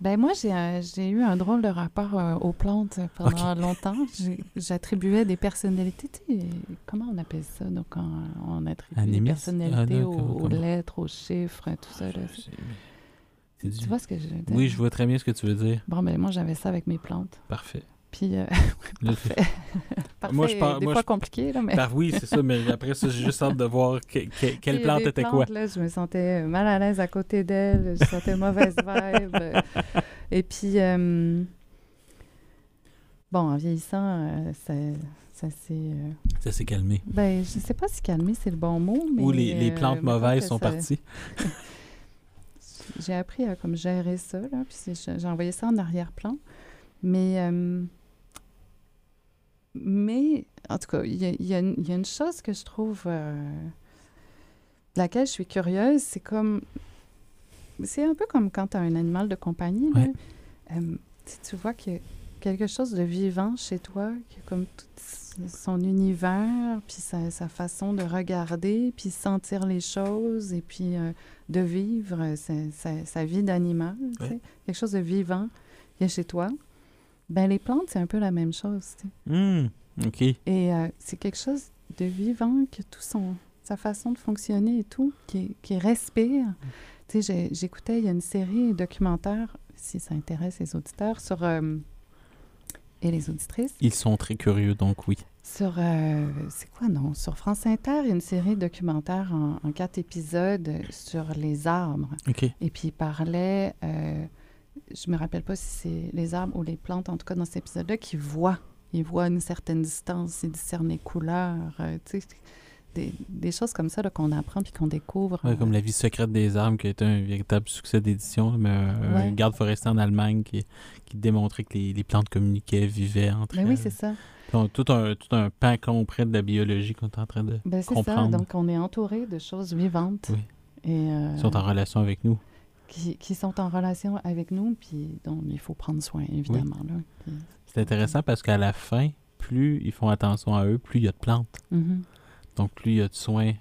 Ben moi, j'ai eu un drôle de rapport euh, aux plantes pendant longtemps. J'attribuais des personnalités. tu sais, comment on appelle ça? Donc, on, on attribue des personnalités Ah, non, aux, comment- aux comment? lettres, aux chiffres, tout ça. là. Tu du- vois ce que je veux dire? Oui, je vois très bien ce que tu veux dire. Bon, ben moi, j'avais ça avec mes plantes. Parfait. Puis, euh, parfait. parfait. Moi, je par- des moi, fois je- compliqué, là, mais... Bah oui, c'est ça, mais après ça, j'ai juste hâte de voir que- que- quelle plante était plantes, quoi. Là, je me sentais mal à l'aise à côté d'elle. Je sentais mauvaise vibe. Et puis, euh, bon, en vieillissant, euh, ça, ça s'est... euh, Ça s'est calmé. ben, je sais pas si calmer, c'est le bon mot, mais... Ou les, les plantes mauvaises sont ça- parties. J'ai appris à comme gérer ça, là, puis j'ai j'ai envoyé ça en arrière-plan. Mais... euh, mais, en tout cas, il y a, y une- il y a une chose que je trouve... euh, de laquelle je suis curieuse, c'est comme... C'est un peu comme quand tu as un animal de compagnie. là. Ouais. Euh, si tu vois qu'il y a quelque chose de vivant chez toi, qui a comme tout son univers, puis sa, sa façon de regarder, puis sentir les choses, et puis euh, de vivre euh, sa, sa- sa vie d'animal. Ouais. quelque chose de vivant qui est chez toi. Ben les plantes, c'est un peu la même chose. tu sais. Hmm, OK. Et euh, c'est quelque chose de vivant, que tout son, sa façon de fonctionner et tout, qui, qui respire. Tu sais, j'écoutais, il y a une série documentaire, si ça intéresse les auditeurs, sur, euh, et les auditrices, Ils sont très curieux, donc oui. sur, euh, c'est quoi, non? Sur France Inter, il y a une série documentaire en, en quatre épisodes sur les arbres. OK. Et puis il parlait, euh, je me rappelle pas si c'est les arbres ou les plantes, en tout cas dans cet épisode-là, qui voient. Ils voient à une certaine distance, ils discernent les couleurs, euh, tu sais, des, des choses comme ça qu'on apprend puis qu'on découvre. Ouais, comme euh, La vie secrète des arbres, qui a été un véritable succès d'édition, mais un, un Ouais. garde forestier en Allemagne qui, qui démontrait que les, les plantes communiquaient, vivaient entre Ben elles. oui, c'est ça. Donc, tout un, tout un pan complet de la biologie qu'on est en train de... Ben, c'est ça. comprendre. Donc, on est entouré de choses vivantes Oui. et, euh, Ils sont en relation avec nous. Qui, qui sont en relation avec nous, puis dont il faut prendre soin, évidemment. Puis- C'est intéressant parce qu'à la fin, plus ils font attention à eux, plus il y a de plantes. Mhm. Donc, plus il y a de soins.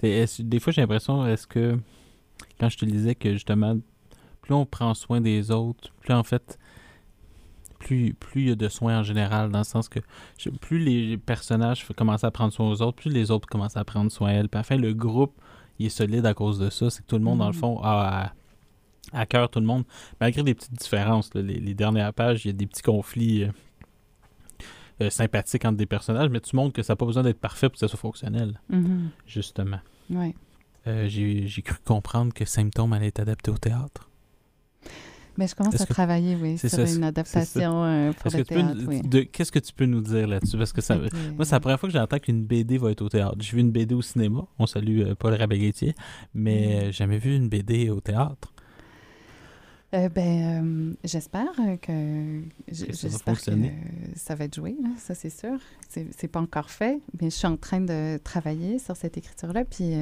Des fois, j'ai l'impression, est-ce que, quand je te disais que justement, plus on prend soin des autres, plus en fait, plus, plus il y a de soins en général, dans le sens que plus les personnages commencent à prendre soin aux autres, plus les autres commencent à prendre soin. Puis à la fin, le groupe, il est solide à cause de ça. C'est que tout le monde, dans le Mhm. fond, a à, à cœur tout le monde, malgré des petites différences. là. les, les dernières pages, il y a des petits conflits. euh, euh, sympathiques entre des personnages, mais tu montres que ça n'a pas besoin d'être parfait pour que ça soit fonctionnel Mhm. justement. Ouais. Euh, j'ai j'ai cru comprendre que Symptôme allait être adapté au théâtre. Mais je commence à que- travailler, oui, sur ça, une adaptation euh, pour le peux théâtre, oui. de- Qu'est-ce que tu peux nous dire là-dessus? Parce que ça, moi, c'est la première fois que j'entends qu'une BD va être au théâtre. J'ai vu une BD au cinéma, on salue euh, Paul Rabeletier, mais Mm. euh, j'ai jamais vu une BD au théâtre. Euh, ben, j'espère que Que ça va j'espère que ça va être joué, là, ça c'est sûr. C'est pas encore fait, mais je suis en train de travailler sur cette écriture-là. Puis,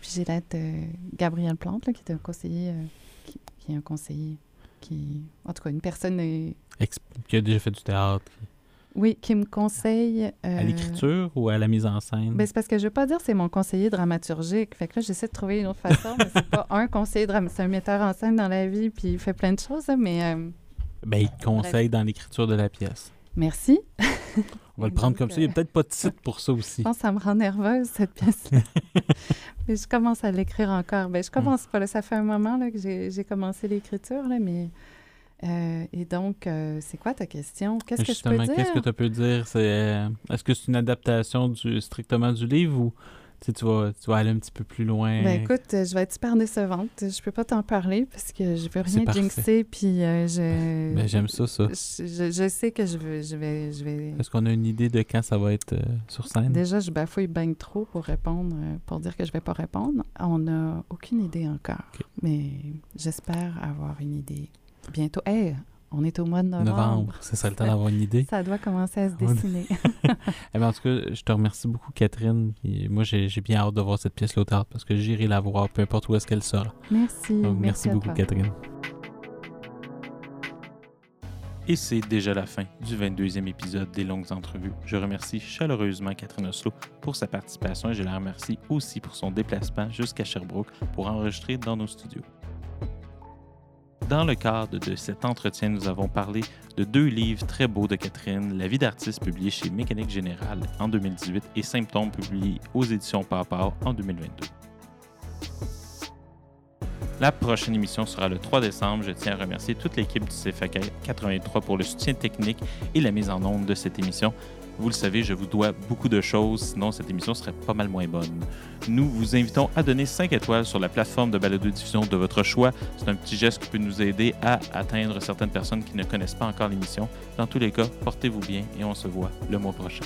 puis j'ai l'aide de Gabriel Plante, qui est un conseiller, qui, qui, est un conseiller, qui, en tout cas, une personne... qui a déjà fait du théâtre. Oui, qui me conseille. À l'écriture ou à la mise en scène? Ben, c'est parce que je ne veux pas dire c'est mon conseiller dramaturgique. Fait que là, j'essaie de trouver une autre façon, mais c'est pas un conseiller dramaturgique. C'est un metteur en scène dans la vie, puis il fait plein de choses, mais. Ben, il te conseille dans l'écriture de la pièce. Merci. On va le prendre comme ça. Il n'y a peut-être pas de titre pour ça aussi. Je pense que ça me rend nerveuse, cette pièce-là. mais je commence à l'écrire encore. Ben, je commence pas. ça fait un moment là, que j'ai commencé l'écriture, mais... Euh, et donc, euh, c'est quoi ta question? Qu'est-ce que je peux dire? Qu'est-ce que tu peux dire? C'est, euh, est-ce que c'est une adaptation du, strictement du livre ou tu, vas, tu vas aller un petit peu plus loin? Ben écoute, je vais être super décevante. Je peux pas t'en parler parce que je veux rien jinxer. Puis je. Ben, j'aime ça, ça. Je, je, sais que je, veux, je vais. Je vais... Est-ce qu'on a une idée de quand ça va être sur scène? Déjà, je bafouille bien trop pour répondre, pour dire que je vais pas répondre. On n'a aucune idée encore. Mais j'espère avoir une idée bientôt. Hey, on est au mois de novembre. Novembre, c'est ça le temps d'avoir une idée. Ça doit commencer à se dessiner. eh bien, en tout cas, je te remercie beaucoup, Catherine. moi, j'ai bien hâte de voir cette pièce-là au théâtre parce que j'irai la voir, peu importe où est-ce qu'elle sera. Merci. merci, beaucoup, Catherine. Et c'est déjà la fin du 22e épisode des Longues Entrevues. Je remercie chaleureusement Catherine Oslo pour sa participation et je la remercie aussi pour son déplacement jusqu'à Sherbrooke pour enregistrer dans nos studios. Dans le cadre de cet entretien, nous avons parlé de deux livres très beaux de Catherine, La vie d'artiste publié chez Mécanique Générale en 2018 et Symptômes publié aux éditions Papa en 2022. La prochaine émission sera le 3 décembre. Je tiens à remercier toute l'équipe du CFAK 83 pour le soutien technique et la mise en onde de cette émission. Vous le savez, je vous dois beaucoup de choses, sinon cette émission serait pas mal moins bonne. Nous vous invitons à donner 5 étoiles sur la plateforme de balado-diffusion de votre choix. C'est un petit geste qui peut nous aider à atteindre certaines personnes qui ne connaissent pas encore l'émission. Dans tous les cas, portez-vous bien et on se voit le mois prochain.